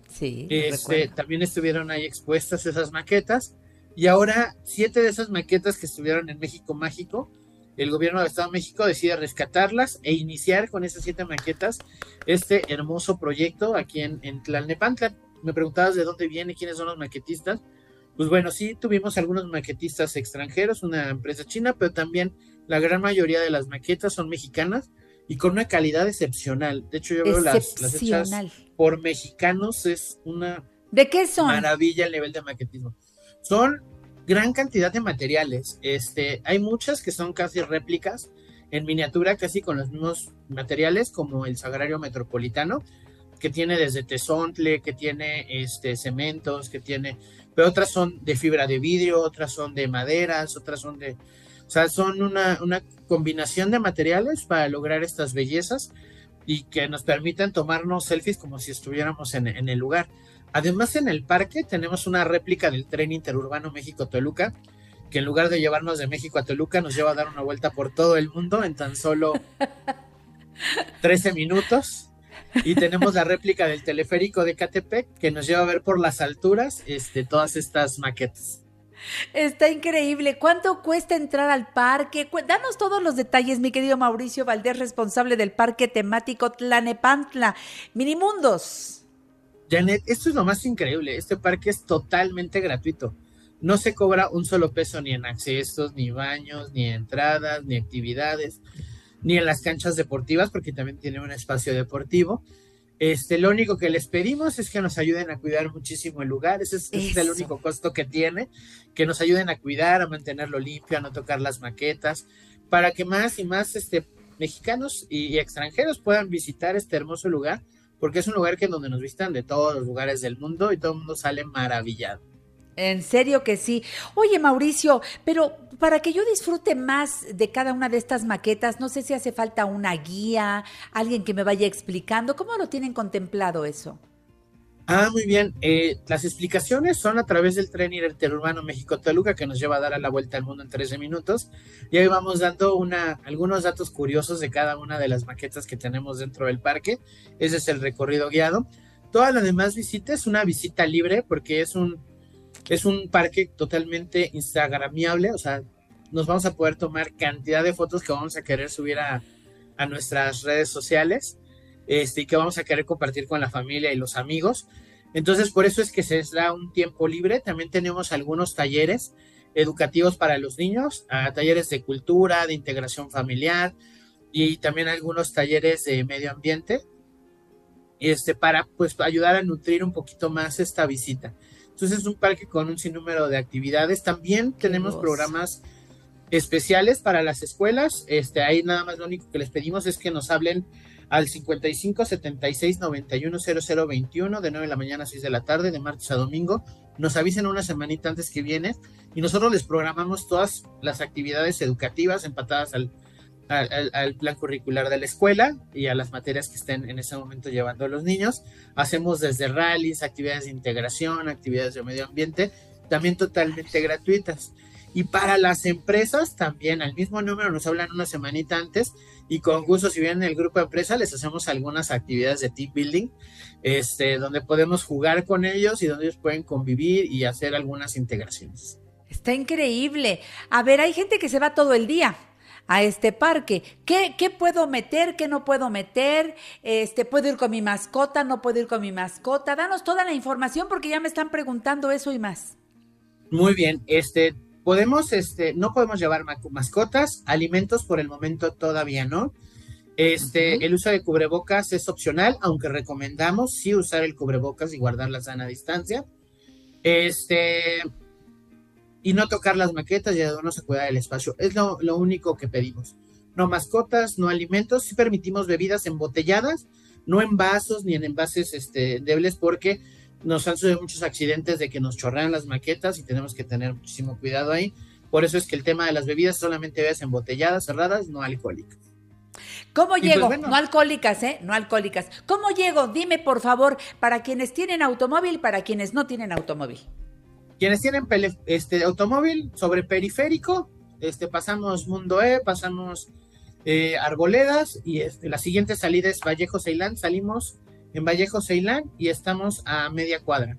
Sí. Este, también estuvieron ahí expuestas esas maquetas. Y ahora, siete de esas maquetas que estuvieron en México Mágico, el gobierno del Estado de México decide rescatarlas e iniciar con esas siete maquetas este hermoso proyecto aquí en, en Tlalnepantla. Me preguntabas de dónde viene, quiénes son los maquetistas. Pues bueno, sí tuvimos algunos maquetistas extranjeros, una empresa china, pero también la gran mayoría de las maquetas son mexicanas y con una calidad excepcional. De hecho, yo veo las, las hechas por mexicanos, es una ¿De qué son? maravilla el nivel de maquetismo. Son gran cantidad de materiales. Este, hay muchas que son casi réplicas en miniatura, casi con los mismos materiales, como el Sagrario Metropolitano, que tiene desde tesontle, que tiene este, cementos, que tiene, pero otras son de fibra de vidrio, otras son de maderas, otras son de, o sea, son una, combinación de materiales para lograr estas bellezas y que nos permiten tomarnos selfies como si estuviéramos en el lugar. Además, en el parque tenemos una réplica del tren interurbano México-Toluca, que en lugar de llevarnos de México a Toluca, nos lleva a dar una vuelta por todo el mundo en tan solo [laughs] 13 minutos. Y tenemos la réplica del teleférico de Catepec, que nos lleva a ver por las alturas este, todas estas maquetas. Está increíble. ¿Cuánto cuesta entrar al parque? Danos todos los detalles, mi querido Mauricio Valdés, responsable del parque temático Tlanepantla. Minimundos. Janet, esto es lo más increíble. Este parque es totalmente gratuito. No se cobra un solo peso ni en accesos, ni baños, ni entradas, ni actividades, ni en las canchas deportivas, porque también tiene un espacio deportivo. Este, lo único que les pedimos es que nos ayuden a cuidar muchísimo el lugar, ese es, ese es, el único costo que tiene, que nos ayuden a cuidar, a mantenerlo limpio, a no tocar las maquetas, para que más y más este, mexicanos y, y extranjeros puedan visitar este hermoso lugar, porque es un lugar que donde nos visitan de todos los lugares del mundo y todo el mundo sale maravillado. En serio que sí. Oye, Mauricio, pero para que yo disfrute más de cada una de estas maquetas, no sé si hace falta una guía, alguien que me vaya explicando. ¿Cómo lo tienen contemplado eso? Ah, muy bien. Eh, las explicaciones son a través del tren interurbano México-Toluca que nos lleva a dar a la vuelta al mundo en 13 minutos. Y ahí vamos dando algunos datos curiosos de cada una de las maquetas que tenemos dentro del parque. Ese es el recorrido guiado. Toda la demás visita es una visita libre porque es un es un parque totalmente instagramiable, o sea, nos vamos a poder tomar cantidad de fotos que vamos a querer subir a nuestras redes sociales este, y que vamos a querer compartir con la familia y los amigos. Entonces, por eso es que se da un tiempo libre. También tenemos algunos talleres educativos para los niños, talleres de cultura, de integración familiar y también algunos talleres de medio ambiente, este, para pues ayudar a nutrir un poquito más esta visita. Entonces es un parque con un sinnúmero de actividades. También tenemos programas especiales para las escuelas. Este, ahí nada más lo único que les pedimos es que nos hablen al 55 76 91 00 21 de 9 de la mañana a 6 de la tarde, de martes a domingo. Nos avisen una semanita antes que viene y nosotros les programamos todas las actividades educativas empatadas al, plan curricular de la escuela y a las materias que estén en ese momento llevando los niños. Hacemos desde rallies, actividades de integración, actividades de medio ambiente, también totalmente gratuitas. Y para las empresas también, al mismo número nos hablan una semanita antes y con gusto si vienen el grupo de empresa les hacemos algunas actividades de team building, este, donde podemos jugar con ellos y donde ellos pueden convivir y hacer algunas integraciones. Está increíble. A ver, hay gente que se va todo el día a este parque. ¿Qué, ¿Qué, puedo meter? ¿Qué no puedo meter? Este, ¿Puedo ir con mi mascota? ¿No puedo ir con mi mascota? Danos toda la información porque ya me están preguntando eso y más. Muy bien, este, podemos, este, no podemos llevar mascotas, alimentos por el momento todavía no. Este, uh -huh. el uso de cubrebocas es opcional, aunque recomendamos sí usar el cubrebocas y guardar la sana distancia. Este, y no tocar las maquetas y ayudarnos a cuidar el espacio. Es lo, lo, único que pedimos. No mascotas, no alimentos, sí permitimos bebidas embotelladas, no en vasos ni en envases este, débiles porque nos han sucedido muchos accidentes de que nos chorrean las maquetas y tenemos que tener muchísimo cuidado ahí. Por eso es que el tema de las bebidas solamente bebidas embotelladas, cerradas, no alcohólicas. ¿Cómo llego? Pues bueno, no alcohólicas, ¿eh? No alcohólicas. ¿Cómo llego? Dime, por favor, para quienes tienen automóvil, para quienes no tienen automóvil. Quienes tienen este automóvil sobre periférico, este pasamos Mundo E, pasamos eh, Arboledas y este, la siguiente salida es Vallejo Ceilán, salimos en Vallejo Ceilán y estamos a media cuadra.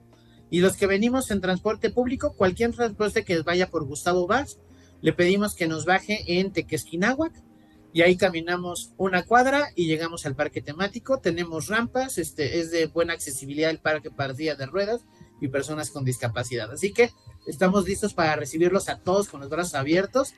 Y los que venimos en transporte público, cualquier transporte que vaya por Gustavo Vaz, le pedimos que nos baje en Tequesquinahuac y ahí caminamos una cuadra y llegamos al parque temático. Tenemos rampas, este es de buena accesibilidad el parque para días de ruedas y personas con discapacidad. Así que estamos listos para recibirlos a todos con los brazos abiertos.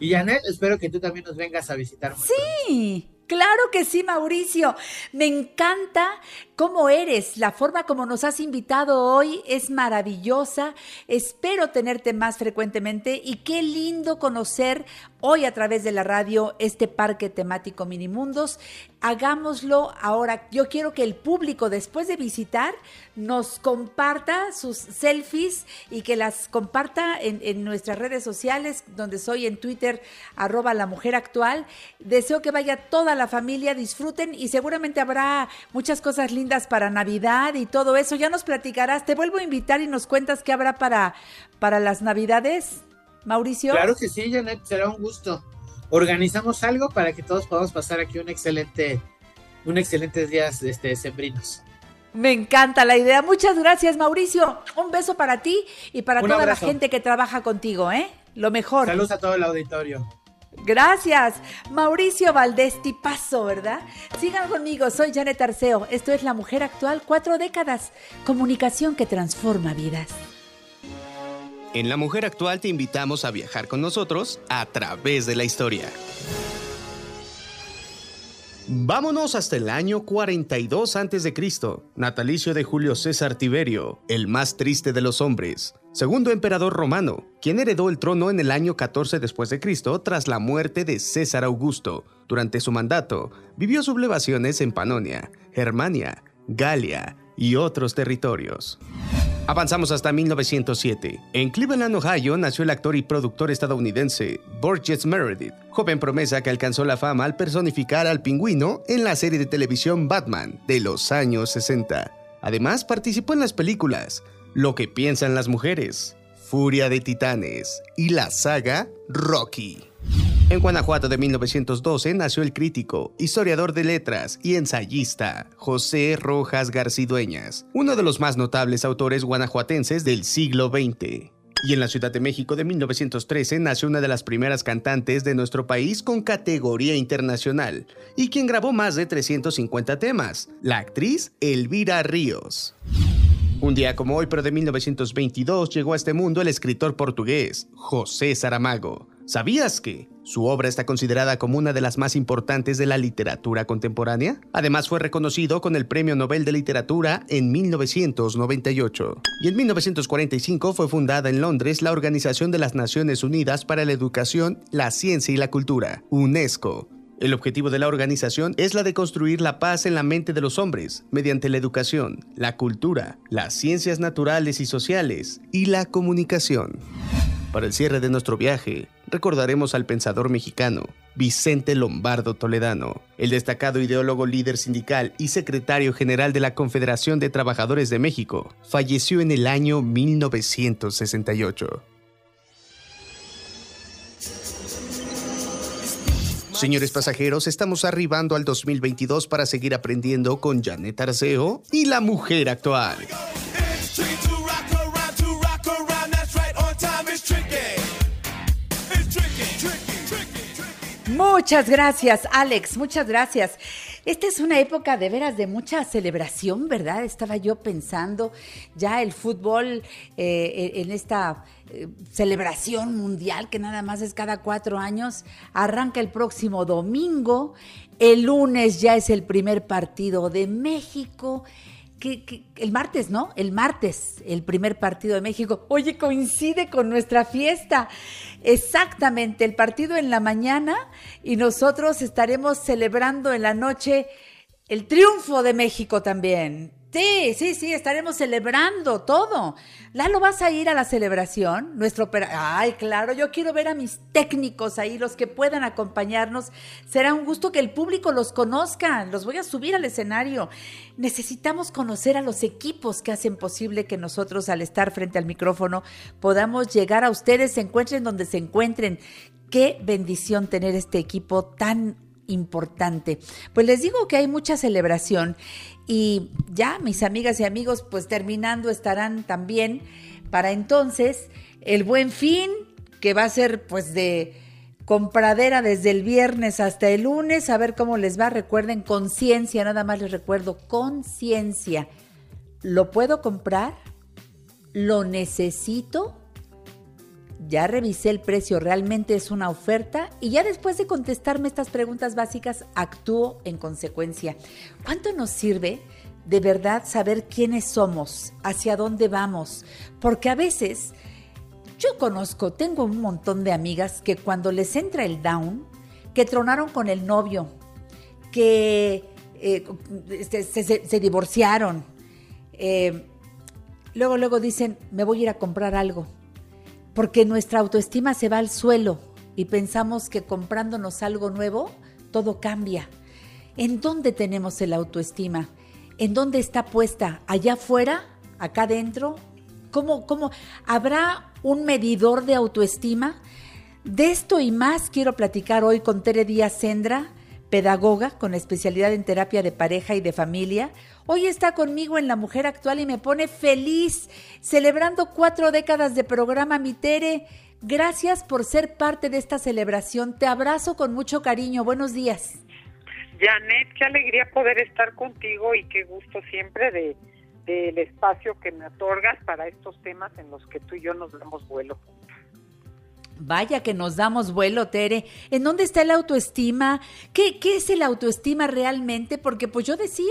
Y Janet, espero que tú también nos vengas a visitar. Sí, Claro que sí, Mauricio. Me encanta cómo eres. La forma como nos has invitado hoy es maravillosa. Espero tenerte más frecuentemente y qué lindo conocer hoy a través de la radio este parque temático Minimundos. Hagámoslo ahora. Yo quiero que el público después de visitar nos comparta sus selfies y que las comparta en, nuestras redes sociales, donde soy en Twitter, arroba la mujer actual. Deseo que vaya toda la familia, disfruten y seguramente habrá muchas cosas lindas para Navidad y todo eso. Ya nos platicarás. Te vuelvo a invitar y nos cuentas qué habrá para, para las Navidades. Mauricio. Claro que sí, Janet, será un gusto. Organizamos algo para que todos podamos pasar aquí un excelente, un excelentes días este, sembrinos. Me encanta la idea. Muchas gracias, Mauricio. Un beso para ti y para Un toda abrazo. la gente que trabaja contigo, ¿eh? Lo mejor. Saludos a todo el auditorio. Gracias, Mauricio Valdés Tipazo, ¿verdad? Sigan conmigo, soy Janet Arceo. Esto es La Mujer Actual, cuatro décadas. Comunicación que transforma vidas. En La Mujer Actual te invitamos a viajar con nosotros a través de la historia. Vámonos hasta el año 42 a.C., natalicio de Julio César Tiberio, el más triste de los hombres, segundo emperador romano, quien heredó el trono en el año 14 después de Cristo tras la muerte de César Augusto. Durante su mandato, vivió sublevaciones en Panonia, Germania, Galia y otros territorios. Avanzamos hasta 1907. En Cleveland, Ohio, nació el actor y productor estadounidense Burgess Meredith, joven promesa que alcanzó la fama al personificar al pingüino en la serie de televisión Batman de los años 60. Además, participó en las películas Lo que piensan las mujeres, Furia de Titanes y la saga Rocky. En Guanajuato de 1912 nació el crítico, historiador de letras y ensayista José Rojas Garcidueñas, uno de los más notables autores guanajuatenses del siglo XX. Y en la Ciudad de México de 1913 nació una de las primeras cantantes de nuestro país con categoría internacional y quien grabó más de 350 temas, la actriz Elvira Ríos. Un día como hoy, pero de 1922, llegó a este mundo el escritor portugués José Saramago. ¿Sabías que su obra está considerada como una de las más importantes de la literatura contemporánea? Además fue reconocido con el Premio Nobel de Literatura en 1998. Y en 1945 fue fundada en Londres la Organización de las Naciones Unidas para la Educación, la Ciencia y la Cultura, UNESCO. El objetivo de la organización es la de construir la paz en la mente de los hombres mediante la educación, la cultura, las ciencias naturales y sociales y la comunicación. Para el cierre de nuestro viaje, recordaremos al pensador mexicano Vicente Lombardo Toledano, el destacado ideólogo líder sindical y secretario general de la Confederación de Trabajadores de México. Falleció en el año 1968. Señores pasajeros, estamos arribando al 2022 para seguir aprendiendo con Janet Arceo y la mujer actual. Muchas gracias, Alex, muchas gracias. Esta es una época de veras de mucha celebración, ¿verdad? Estaba yo pensando ya el fútbol eh, en esta eh, celebración mundial que nada más es cada cuatro años. Arranca el próximo domingo. El lunes ya es el primer partido de México. Que, que- el martes, ¿no? El martes, el primer partido de México. Oye, coincide con nuestra fiesta. Exactamente, el partido en la mañana y nosotros estaremos celebrando en la noche el triunfo de México también. Sí, sí, sí, estaremos celebrando todo. Lalo, ¿vas a ir a la celebración? Nuestro. Ay, claro, yo quiero ver a mis técnicos ahí, los que puedan acompañarnos. Será un gusto que el público los conozca. Los voy a subir al escenario. Necesitamos conocer a los equipos que hacen posible que nosotros, al estar frente al micrófono, podamos llegar a ustedes, se encuentren donde se encuentren. Qué bendición tener este equipo tan importante. Pues les digo que hay mucha celebración y ya mis amigas y amigos pues terminando estarán también para entonces el buen fin que va a ser pues de compradera desde el viernes hasta el lunes, a ver cómo les va. Recuerden conciencia, nada más les recuerdo conciencia. ¿Lo puedo comprar? ¿Lo necesito? Ya revisé el precio, realmente es una oferta y ya después de contestarme estas preguntas básicas, actúo en consecuencia. ¿Cuánto nos sirve de verdad saber quiénes somos, hacia dónde vamos? Porque a veces yo conozco, tengo un montón de amigas que cuando les entra el down, que tronaron con el novio, que eh, este, se, divorciaron, eh, luego, luego dicen, me voy a ir a comprar algo porque nuestra autoestima se va al suelo y pensamos que comprándonos algo nuevo, todo cambia. ¿En dónde tenemos el autoestima? ¿En dónde está puesta? ¿Allá afuera? ¿Acá adentro? ¿Cómo, cómo? ¿Habrá un medidor de autoestima? De esto y más quiero platicar hoy con Tere Díaz Sendra, pedagoga con especialidad en terapia de pareja y de familia, Hoy está conmigo en La Mujer Actual y me pone feliz, celebrando cuatro décadas de programa Mi Tere. Gracias por ser parte de esta celebración. Te abrazo con mucho cariño. Buenos días. Janet, qué alegría poder estar contigo y qué gusto siempre de del espacio que me otorgas para estos temas en los que tú y yo nos damos vuelo. Vaya que nos damos vuelo, Tere. ¿En dónde está la autoestima? ¿Qué, ¿Qué es el autoestima realmente? Porque pues yo decía,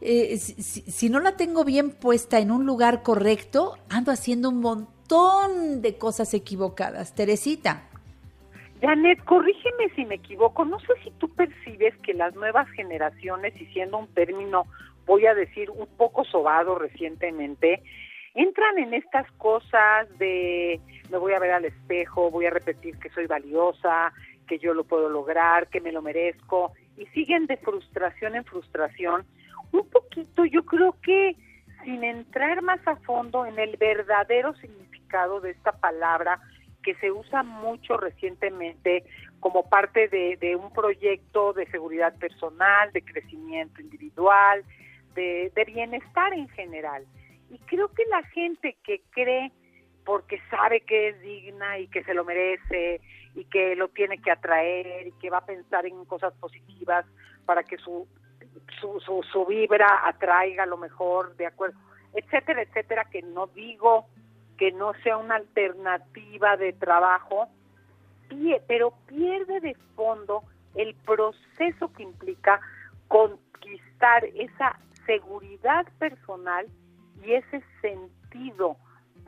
eh, si, no la tengo bien puesta en un lugar correcto, ando haciendo un montón de cosas equivocadas. Teresita. Janet, corrígeme si me equivoco. No sé si tú percibes que las nuevas generaciones, y siendo un término, voy a decir, un poco sobado recientemente, entran en estas cosas de me voy a ver al espejo, voy a repetir que soy valiosa, que yo lo puedo lograr, que me lo merezco, y siguen de frustración en frustración un poquito, yo creo que sin entrar más a fondo en el verdadero significado de esta palabra que se usa mucho recientemente como parte de, un proyecto de seguridad personal, de crecimiento individual, de, de bienestar en general. Y creo que la gente que cree porque sabe que es digna y que se lo merece y que lo tiene que atraer y que va a pensar en cosas positivas para que su su, su, su vibra atraiga lo mejor, de acuerdo, etcétera, etcétera, que no digo que no sea una alternativa de trabajo, pero pierde de fondo el proceso que implica conquistar esa seguridad personal y ese sentido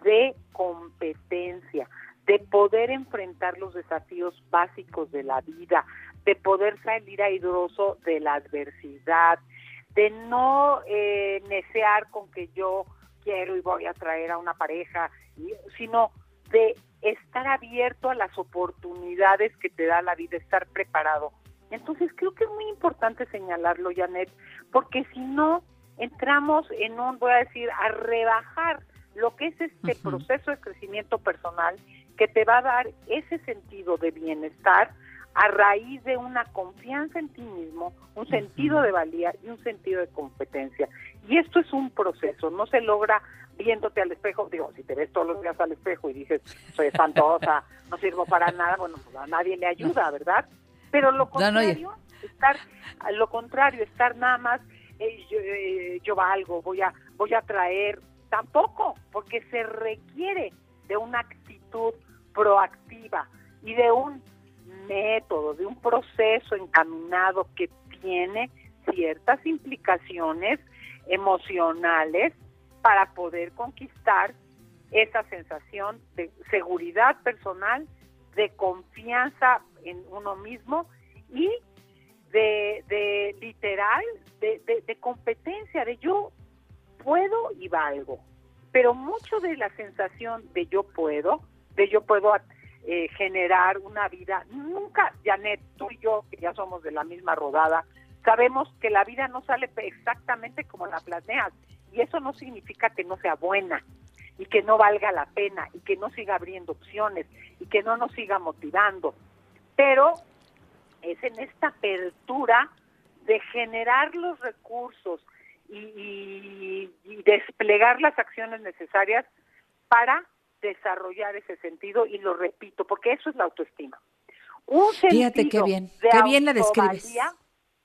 de competencia, de poder enfrentar los desafíos básicos de la vida, de poder salir airoso de la adversidad, de no eh, necear con que yo quiero y voy a traer a una pareja, sino de estar abierto a las oportunidades que te da la vida, estar preparado. Entonces creo que es muy importante señalarlo, Janet, porque si no entramos en un, voy a decir, a rebajar lo que es este proceso de crecimiento personal que te va a dar ese sentido de bienestar, a raíz de una confianza en ti mismo, un sentido de valía y un sentido de competencia. Y esto es un proceso, no se logra viéndote al espejo, digo, si te ves todos los días al espejo y dices, soy espantosa, no sirvo para nada, bueno, pues a nadie le ayuda, ¿verdad? Pero lo contrario, estar, lo contrario, estar nada más, eh, yo, eh, yo valgo, voy a, voy a traer, tampoco, porque se requiere de una actitud proactiva y de un método, de un proceso encaminado que tiene ciertas implicaciones emocionales para poder conquistar esa sensación de seguridad personal, de confianza en uno mismo y de, literal, de, de competencia, de yo puedo y valgo. Pero mucho de la sensación de yo puedo, de yo puedo eh, generar una vida. Nunca, Janet, tú y yo, que ya somos de la misma rodada, sabemos que la vida no sale exactamente como la planeas. Y eso no significa que no sea buena y que no valga la pena y que no siga abriendo opciones y que no nos siga motivando. Pero es en esta apertura de generar los recursos y desplegar las acciones necesarias para desarrollar ese sentido y lo repito, porque eso es la autoestima. Un Fíjate qué bien, qué bien la describes.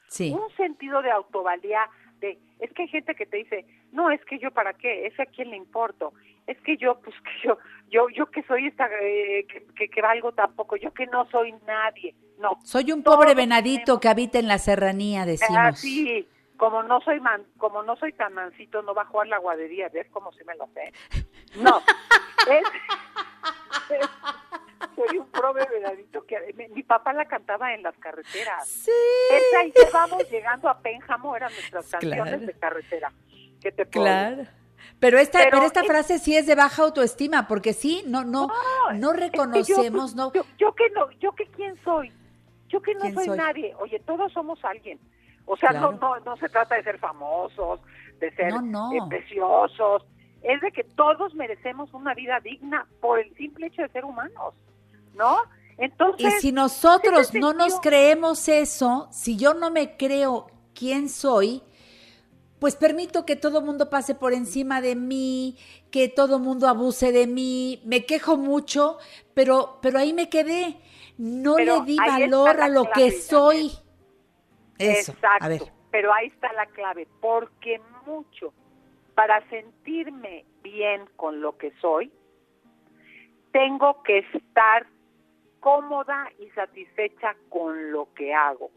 Sí. Un sentido de autovalía, de, es que hay gente que te dice, no, es que yo para qué, es a quién le importo, es que yo, pues que yo, yo, yo que soy esta, eh, que, que, que valgo tampoco, yo que no soy nadie, no. Soy un pobre venadito que habita en la serranía, decimos. Así, como no soy man, como no soy tan mansito, no va a jugar la guadería, ¿ves cómo se me lo sé? No, es, es- soy un pobre venadito que mi, mi papá la cantaba en las carreteras. Sí. Esa y vamos llegando a Pénjamo eran nuestras canciones Claro. de carretera. ¿Qué te puedo Claro. Pero esta, Pero pero esta es- frase sí es de baja autoestima, porque sí, no, no, no Es que yo, reconocemos, pues, no. Yo, yo que no, yo que quién soy, yo que no ¿Quién soy, soy? nadie. Oye, todos somos alguien. O sea, no, no, no se trata de ser famosos, de ser No, no. eh, preciosos. Es de que todos merecemos una vida digna por el simple hecho de ser humanos, ¿no? Y Entonces, si nosotros ese no nos creemos eso, si yo no me creo quién soy, pues permito que todo mundo pase por encima de mí, que todo mundo abuse de mí, me quejo mucho, pero, pero ahí me quedé. No Pero le di valor a lo que soy. Eso, Exacto, a ver. pero ahí está la clave, porque mucho para sentirme bien con lo que soy, tengo que estar cómoda y satisfecha con lo que hago.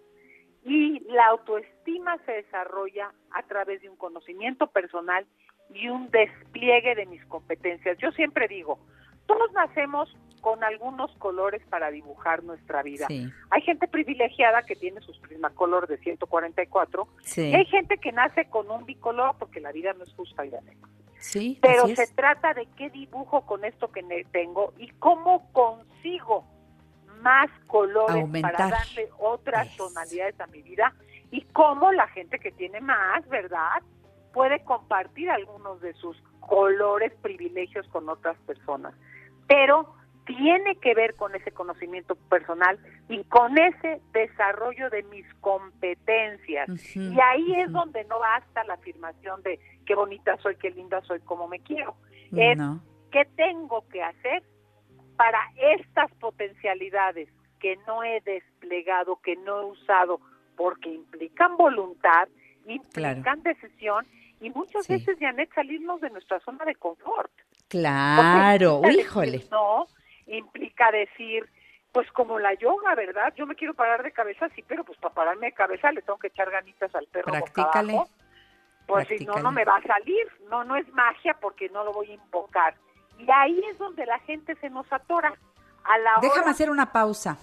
Y la autoestima se desarrolla a través de un conocimiento personal y un despliegue de mis competencias. Yo siempre digo, todos nacemos con algunos colores para dibujar nuestra vida. Sí. Hay gente privilegiada que tiene sus Prismacolor de 144 Sí. y hay gente que nace con un bicolor porque la vida no es justa, Irene. Sí, Pero se trata de qué dibujo con esto que tengo y cómo consigo más colores Aumentar. para darle otras tonalidades a mi vida y cómo la gente que tiene más, ¿verdad? Puede compartir algunos de sus colores, privilegios con otras personas. Pero tiene que ver con ese conocimiento personal y con ese desarrollo de mis competencias. Y ahí es donde no basta la afirmación de qué bonita soy, qué linda soy, cómo me quiero. Es No. qué tengo que hacer para estas potencialidades que no he desplegado, que no he usado, porque implican voluntad, implican decisión y muchas veces, Janet, salirnos de nuestra zona de confort. Claro, híjole. no, implica decir, pues como la yoga, ¿verdad? Yo me quiero parar de cabeza, sí, pero pues para pararme de cabeza le tengo que echar ganitas al perro boca Practícale. abajo. Pues si no, no me va a salir. No, no es magia porque no lo voy a invocar. Y ahí es donde la gente se nos atora. A la Déjame hora hacer una pausa.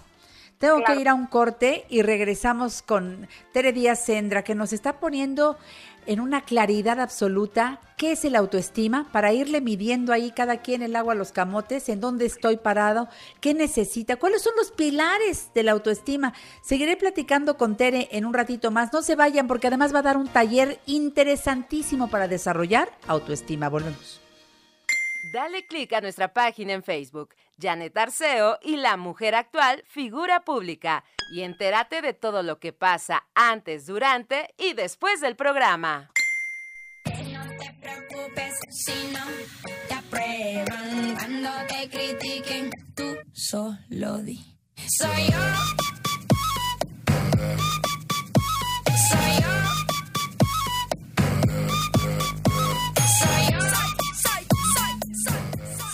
Tengo Claro. que ir a un corte y regresamos con Tere Díaz Sendra, que nos está poniendo en una claridad absoluta qué es el autoestima, para irle midiendo ahí cada quien el agua a los camotes, en dónde estoy parado, qué necesita, cuáles son los pilares de la autoestima. Seguiré platicando con Tere en un ratito más. No se vayan porque además va a dar un taller interesantísimo para desarrollar autoestima. Volvemos. Dale clic a nuestra página en Facebook, Janet Arceo y la mujer actual, figura pública, y entérate de todo lo que pasa antes, durante y después del programa. preocupes no te aprueban cuando te critiquen. Tú solo di. Soy yo. Soy yo.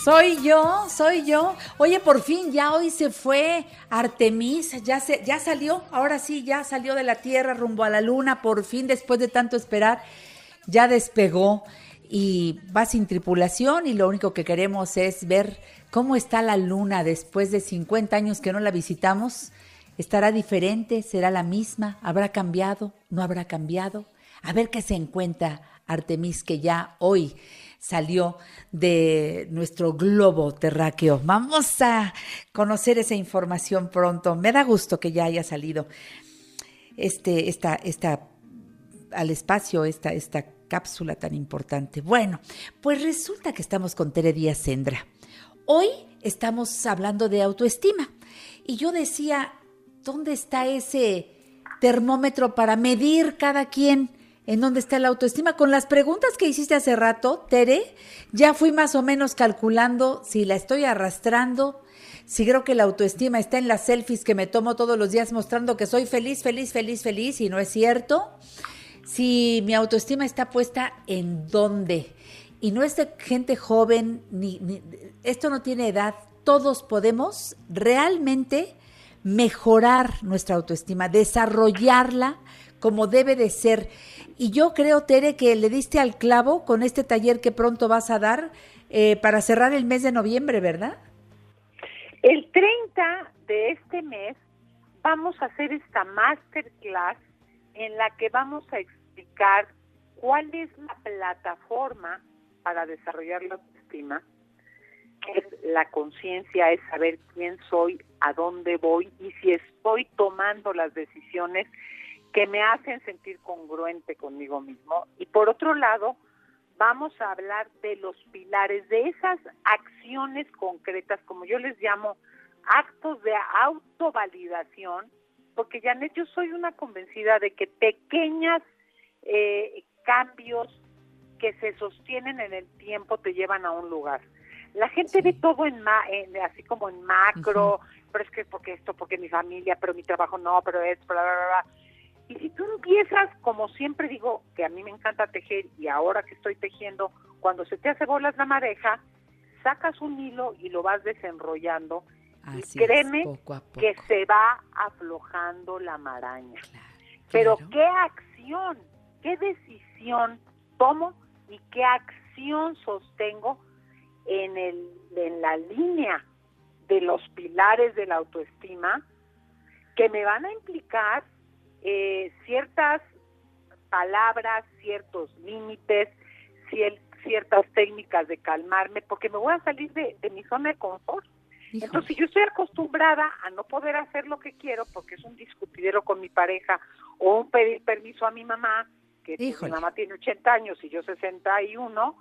Soy. Yo, soy yo. Oye, por fin ya hoy se fue Artemis, ya se ya salió, ahora sí ya salió de la Tierra rumbo a la luna, por fin después de tanto esperar, ya despegó y va sin tripulación y lo único que queremos es ver cómo está la luna después de 50 años que no la visitamos. ¿Estará diferente? ¿Será la misma? ¿Habrá cambiado? ¿No habrá cambiado? A ver qué se encuentra Artemis que ya hoy salió de nuestro globo terráqueo. Vamos a conocer esa información pronto. Me da gusto que ya haya salido este, esta, esta, al espacio esta, esta cápsula tan importante. Bueno, pues resulta que estamos con Tere Díaz Sendra. Hoy estamos hablando de autoestima y yo decía, ¿dónde está ese termómetro para medir cada quien? ¿En dónde está la autoestima? Con las preguntas que hiciste hace rato, Tere, ya fui más o menos calculando si la estoy arrastrando, si creo que la autoestima está en las selfies que me tomo todos los días mostrando que soy feliz, feliz, feliz, feliz y no es cierto. si mi autoestima está puesta en dónde. Y no es de gente joven, ni, ni- esto no tiene edad. Todos podemos realmente mejorar nuestra autoestima, desarrollarla como debe de ser. Y yo creo, Tere, que le diste al clavo con este taller que pronto vas a dar eh, para cerrar el mes de noviembre, ¿verdad? El 30 de este mes vamos a hacer esta masterclass en la que vamos a explicar cuál es la plataforma para desarrollar la autoestima, que es la conciencia, es saber quién soy, a dónde voy y si estoy tomando las decisiones que me hacen sentir congruente conmigo mismo. Y por otro lado, vamos a hablar de los pilares, de esas acciones concretas, como yo les llamo, actos de autovalidación, porque Janet, yo soy una convencida de que pequeñas eh, cambios que se sostienen en el tiempo te llevan a un lugar. La gente ve todo en, ma en- así como en macro, pero es que porque esto, porque mi familia, pero mi trabajo no, pero es, bla, bla, bla, bla. Y si tú empiezas, como siempre digo, que a mí me encanta tejer y ahora que estoy tejiendo, cuando se te hace bolas la madeja, sacas un hilo y lo vas desenrollando Así y es, créeme poco a poco. que se va aflojando la maraña. Pero qué acción, qué decisión tomo y qué acción sostengo en, el, en la línea de los pilares de la autoestima que me van a implicar eh, ciertas palabras, ciertos límites, cier- ciertas técnicas de calmarme, porque me voy a salir de, de mi zona de confort. Entonces, si yo estoy acostumbrada a no poder hacer lo que quiero porque es un discutidero con mi pareja o un pedir permiso a mi mamá, que mi Híjole. mamá tiene 80 años y yo 61,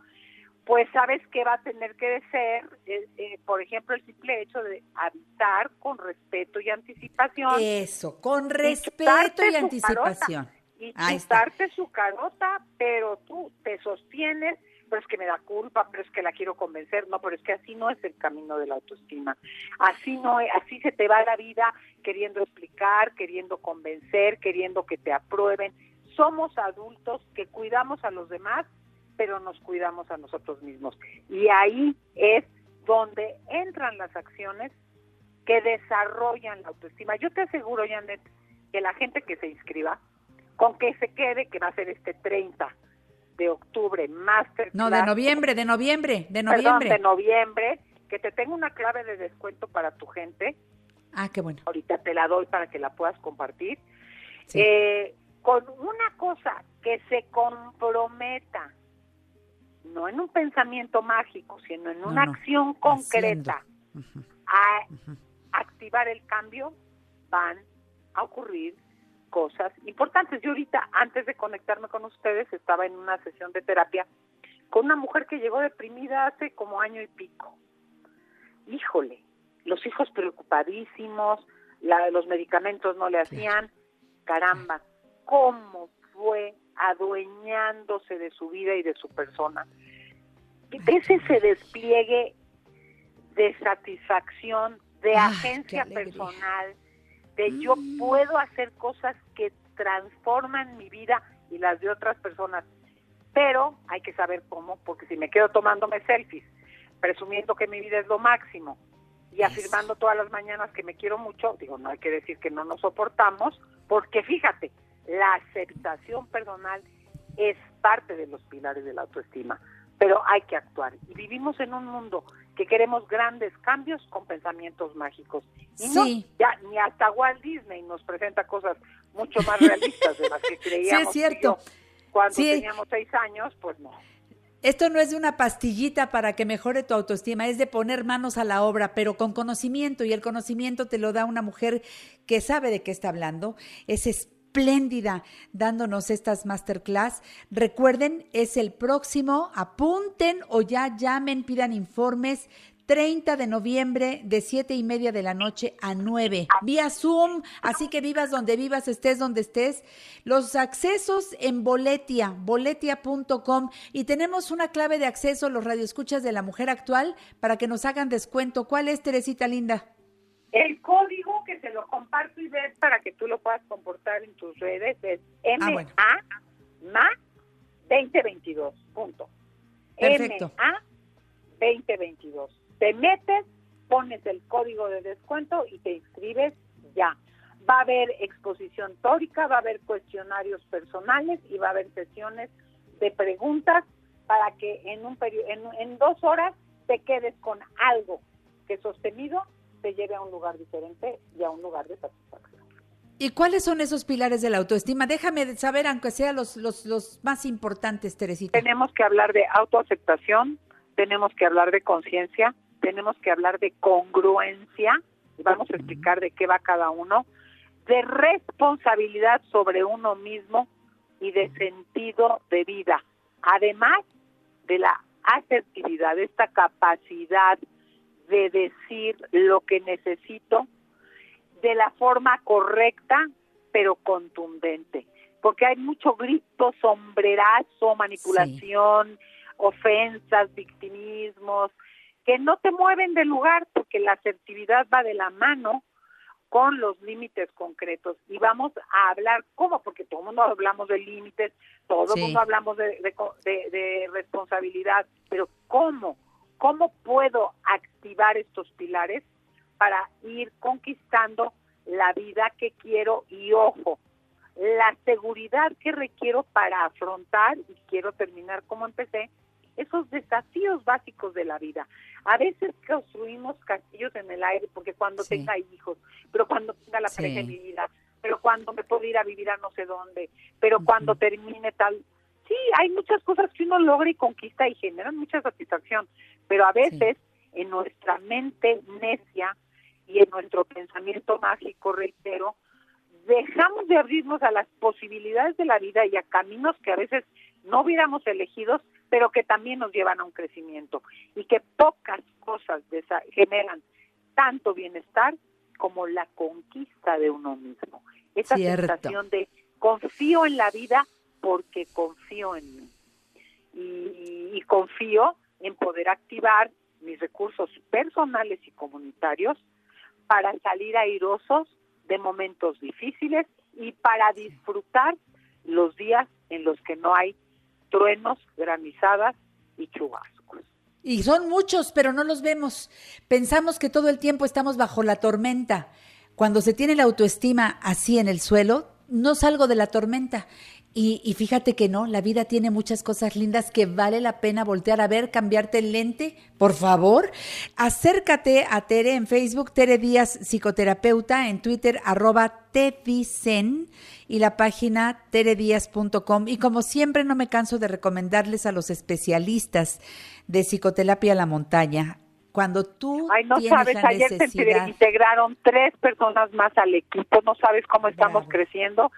pues sabes que va a tener que ser, eh, eh, por ejemplo, el simple hecho de habitar con respeto y anticipación. Eso, con respeto y anticipación. carota, y chutarte su carota, pero tú te sostienes, pero es que me da culpa, pero es que la quiero convencer, no, pero es que así no es el camino de la autoestima. Así no, es- así se te va la vida queriendo explicar, queriendo convencer, queriendo que te aprueben. Somos adultos que cuidamos a los demás, pero nos cuidamos a nosotros mismos. Y ahí es donde entran las acciones que desarrollan la autoestima. Yo te aseguro, Janet, que la gente que se inscriba, con que se quede, que va a ser este 30 de octubre, Masterclass. No, de noviembre, de noviembre, de Perdón, noviembre. de noviembre, que te tenga una clave de descuento para tu gente. Ah, qué bueno. Ahorita te la doy para que la puedas compartir. Eh, con una cosa que se comprometa, no en un pensamiento mágico, sino en una no, acción concreta a activar el cambio, van a ocurrir cosas importantes. Yo ahorita, antes de conectarme con ustedes, estaba en una sesión de terapia con una mujer que llegó deprimida hace como año y pico. Híjole, los hijos preocupadísimos, la- los medicamentos no le hacían, caramba, cómo fue adueñándose de su vida y de su persona. ¿Ves ese despliegue de satisfacción, de Ay, agencia personal, de yo puedo hacer cosas que transforman mi vida y las de otras personas? Pero hay que saber cómo, porque si me quedo tomándome selfies, presumiendo que mi vida es lo máximo y afirmando todas las mañanas que me quiero mucho, digo, no hay que decir que no nos soportamos, porque fíjate, la aceptación personal es parte de los pilares de la autoestima, pero hay que actuar. Y vivimos en un mundo que queremos grandes cambios con pensamientos mágicos. Y no, Sí. ya ni hasta Walt Disney nos presenta cosas mucho más [laughs] realistas de las que creíamos. Sí, es cierto. yo Cuando Sí. teníamos seis años, pues no. Esto no es de una pastillita para que mejore tu autoestima, es de poner manos a la obra, pero con conocimiento. Y el conocimiento te lo da una mujer que sabe de qué está hablando. Es espléndida dándonos estas masterclass. Recuerden, es el próximo. Apunten o ya llamen, pidan informes. 30 de noviembre de 7 y media de la noche a 9, vía Zoom, así que vivas donde vivas, estés donde estés. Los accesos en Boletia, boletia.com y tenemos una clave de acceso, los radioescuchas de la mujer actual, para que nos hagan descuento. ¿Cuál es, Teresita Linda? El código que se lo comparto y ves para que tú lo puedas comportar en tus redes es Ah, bueno. MA 2022. Punto. Perfecto. MA 2022. Te metes, pones el código de descuento y te inscribes ya. Va a haber exposición tórica, va a haber cuestionarios personales y va a haber sesiones de preguntas para que en un periodo, en, en dos horas te quedes con algo que sostenido te lleve a un lugar diferente y a un lugar de satisfacción. ¿Y cuáles son esos pilares de la autoestima? Déjame saber, aunque sean los, los, los más importantes, Teresita. Tenemos que hablar de autoaceptación, tenemos que hablar de conciencia, tenemos que hablar de congruencia, y vamos a explicar de qué va cada uno, de responsabilidad sobre uno mismo y de sentido de vida. Además de la asertividad, esta capacidad de decir lo que necesito de la forma correcta, pero contundente. Porque hay mucho grito, sombrerazo, manipulación, ofensas, victimismos, que no te mueven del lugar porque la asertividad va de la mano con los límites concretos. Y vamos a hablar, ¿cómo? Porque todo el mundo hablamos de límites, todo el Sí. mundo hablamos de, de- de responsabilidad, pero ¿cómo? ¿Cómo puedo activar estos pilares para ir conquistando la vida que quiero? Y ojo, la seguridad que requiero para afrontar, y quiero terminar como empecé, esos desafíos básicos de la vida. A veces construimos castillos en el aire porque cuando Sí. tenga hijos, pero cuando tenga la Sí. pareja en mi vida, pero cuando me puedo ir a vivir a no sé dónde, pero cuando termine tal. Sí, hay muchas cosas que uno logra y conquista y generan mucha satisfacción, pero a veces en nuestra mente necia y en nuestro pensamiento mágico, reitero, dejamos de abrirnos a las posibilidades de la vida y a caminos que a veces no hubiéramos elegidos, pero que también nos llevan a un crecimiento y que pocas cosas generan tanto bienestar como la conquista de uno mismo. Esa Cierto. sensación de confío en la vida porque confío en mí y, confío en poder activar mis recursos personales y comunitarios para salir airosos de momentos difíciles y para disfrutar los días en los que no hay truenos, granizadas y chubascos. Y son muchos, pero no los vemos. Pensamos que todo el tiempo estamos bajo la tormenta. Cuando se tiene la autoestima así en el suelo, no salgo de la tormenta. Y, y fíjate que no, la vida tiene muchas cosas lindas que vale la pena voltear a ver, cambiarte el lente, por favor. Acércate a Tere en Facebook, Tere Díaz Psicoterapeuta, en Twitter, arroba Tedicen y la página teredíaz.com. Y como siempre, no me canso de recomendarles a los especialistas de psicoterapia a la montaña. Cuando tú Ay, no tienes sabes, la ayer se necesidad, integraron tres personas más al equipo, no sabes cómo estamos creciendo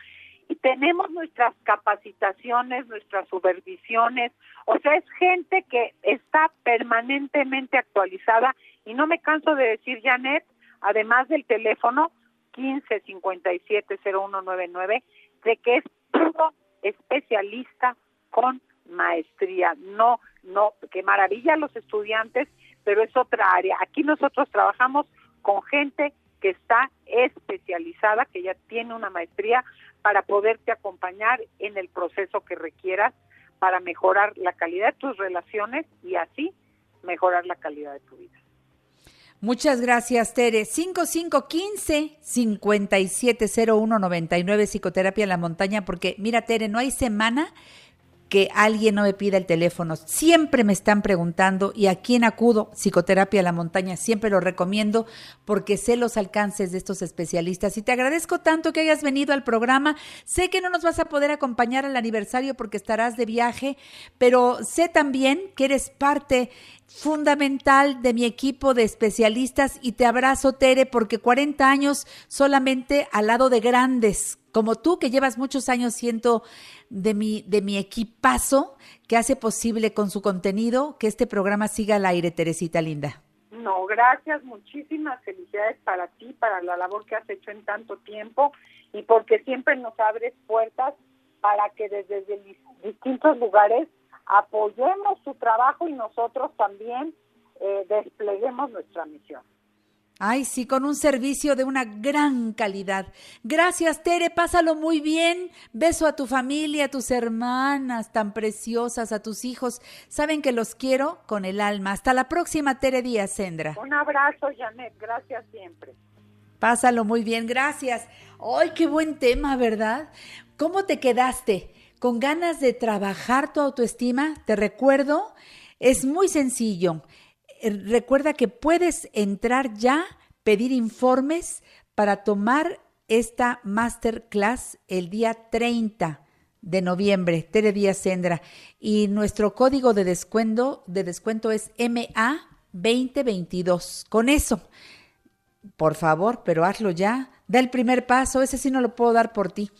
y tenemos nuestras capacitaciones, nuestras supervisiones, o sea, es gente que está permanentemente actualizada y no me canso de decir, Janet, además del teléfono 15570199, de que es puro especialista con maestría. No, no, qué maravilla los estudiantes, pero es otra área. Aquí nosotros trabajamos con gente que está especializada, que ya tiene una maestría para poderte acompañar en el proceso que requieras para mejorar la calidad de tus relaciones y así mejorar la calidad de tu vida. Muchas gracias, Tere. 5515-570199 Psicoterapia en la Montaña, porque mira, Tere, no hay semana que alguien no me pida el teléfono. Siempre me están preguntando y a quién acudo, Psicoterapia en la Montaña, siempre lo recomiendo porque sé los alcances de estos especialistas y te agradezco tanto que hayas venido al programa. Sé que no nos vas a poder acompañar al aniversario porque estarás de viaje, pero sé también que eres parte fundamental de mi equipo de especialistas y te abrazo, Tere, porque 40 años solamente al lado de grandes como tú, que llevas muchos años siendo de mi, de mi equipazo que hace posible con su contenido que este programa siga al aire, Teresita Linda. No, gracias, muchísimas felicidades para ti, para la labor que has hecho en tanto tiempo y porque siempre nos abres puertas para que desde dis- distintos lugares apoyemos tu trabajo y nosotros también eh, despleguemos nuestra misión. Ay, sí, con un servicio de una gran calidad. Gracias, Tere, pásalo muy bien. Beso a tu familia, a tus hermanas tan preciosas, a tus hijos. Saben que los quiero con el alma. Hasta la próxima, Tere Díaz Sendra. Un abrazo, Janet. Gracias siempre. Pásalo muy bien, gracias. Ay, qué buen tema, ¿verdad? ¿Cómo te quedaste? ¿Con ganas de trabajar tu autoestima? Te recuerdo, es muy sencillo recuerda que puedes entrar ya, pedir informes para tomar esta masterclass el día 30 de noviembre, Tere Díaz Sendra. Y nuestro código de descuento, de descuento es MA2022. Con eso, por favor, pero hazlo ya. Da el primer paso, ese sí no lo puedo dar por ti.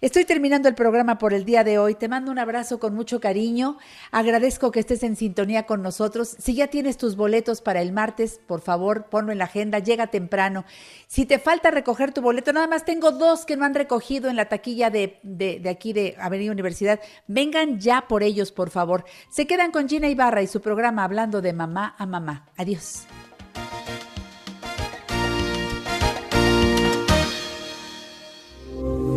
Estoy terminando el programa por el día de hoy. Te mando un abrazo con mucho cariño. Agradezco que estés en sintonía con nosotros. Si ya tienes tus boletos para el martes, por favor, ponlo en la agenda. Llega temprano. Si te falta recoger tu boleto, nada más tengo dos que no han recogido en la taquilla de, de, de aquí de Avenida Universidad. Vengan ya por ellos, por favor. Se quedan con Gina Ibarra y su programa hablando de mamá a mamá. Adiós.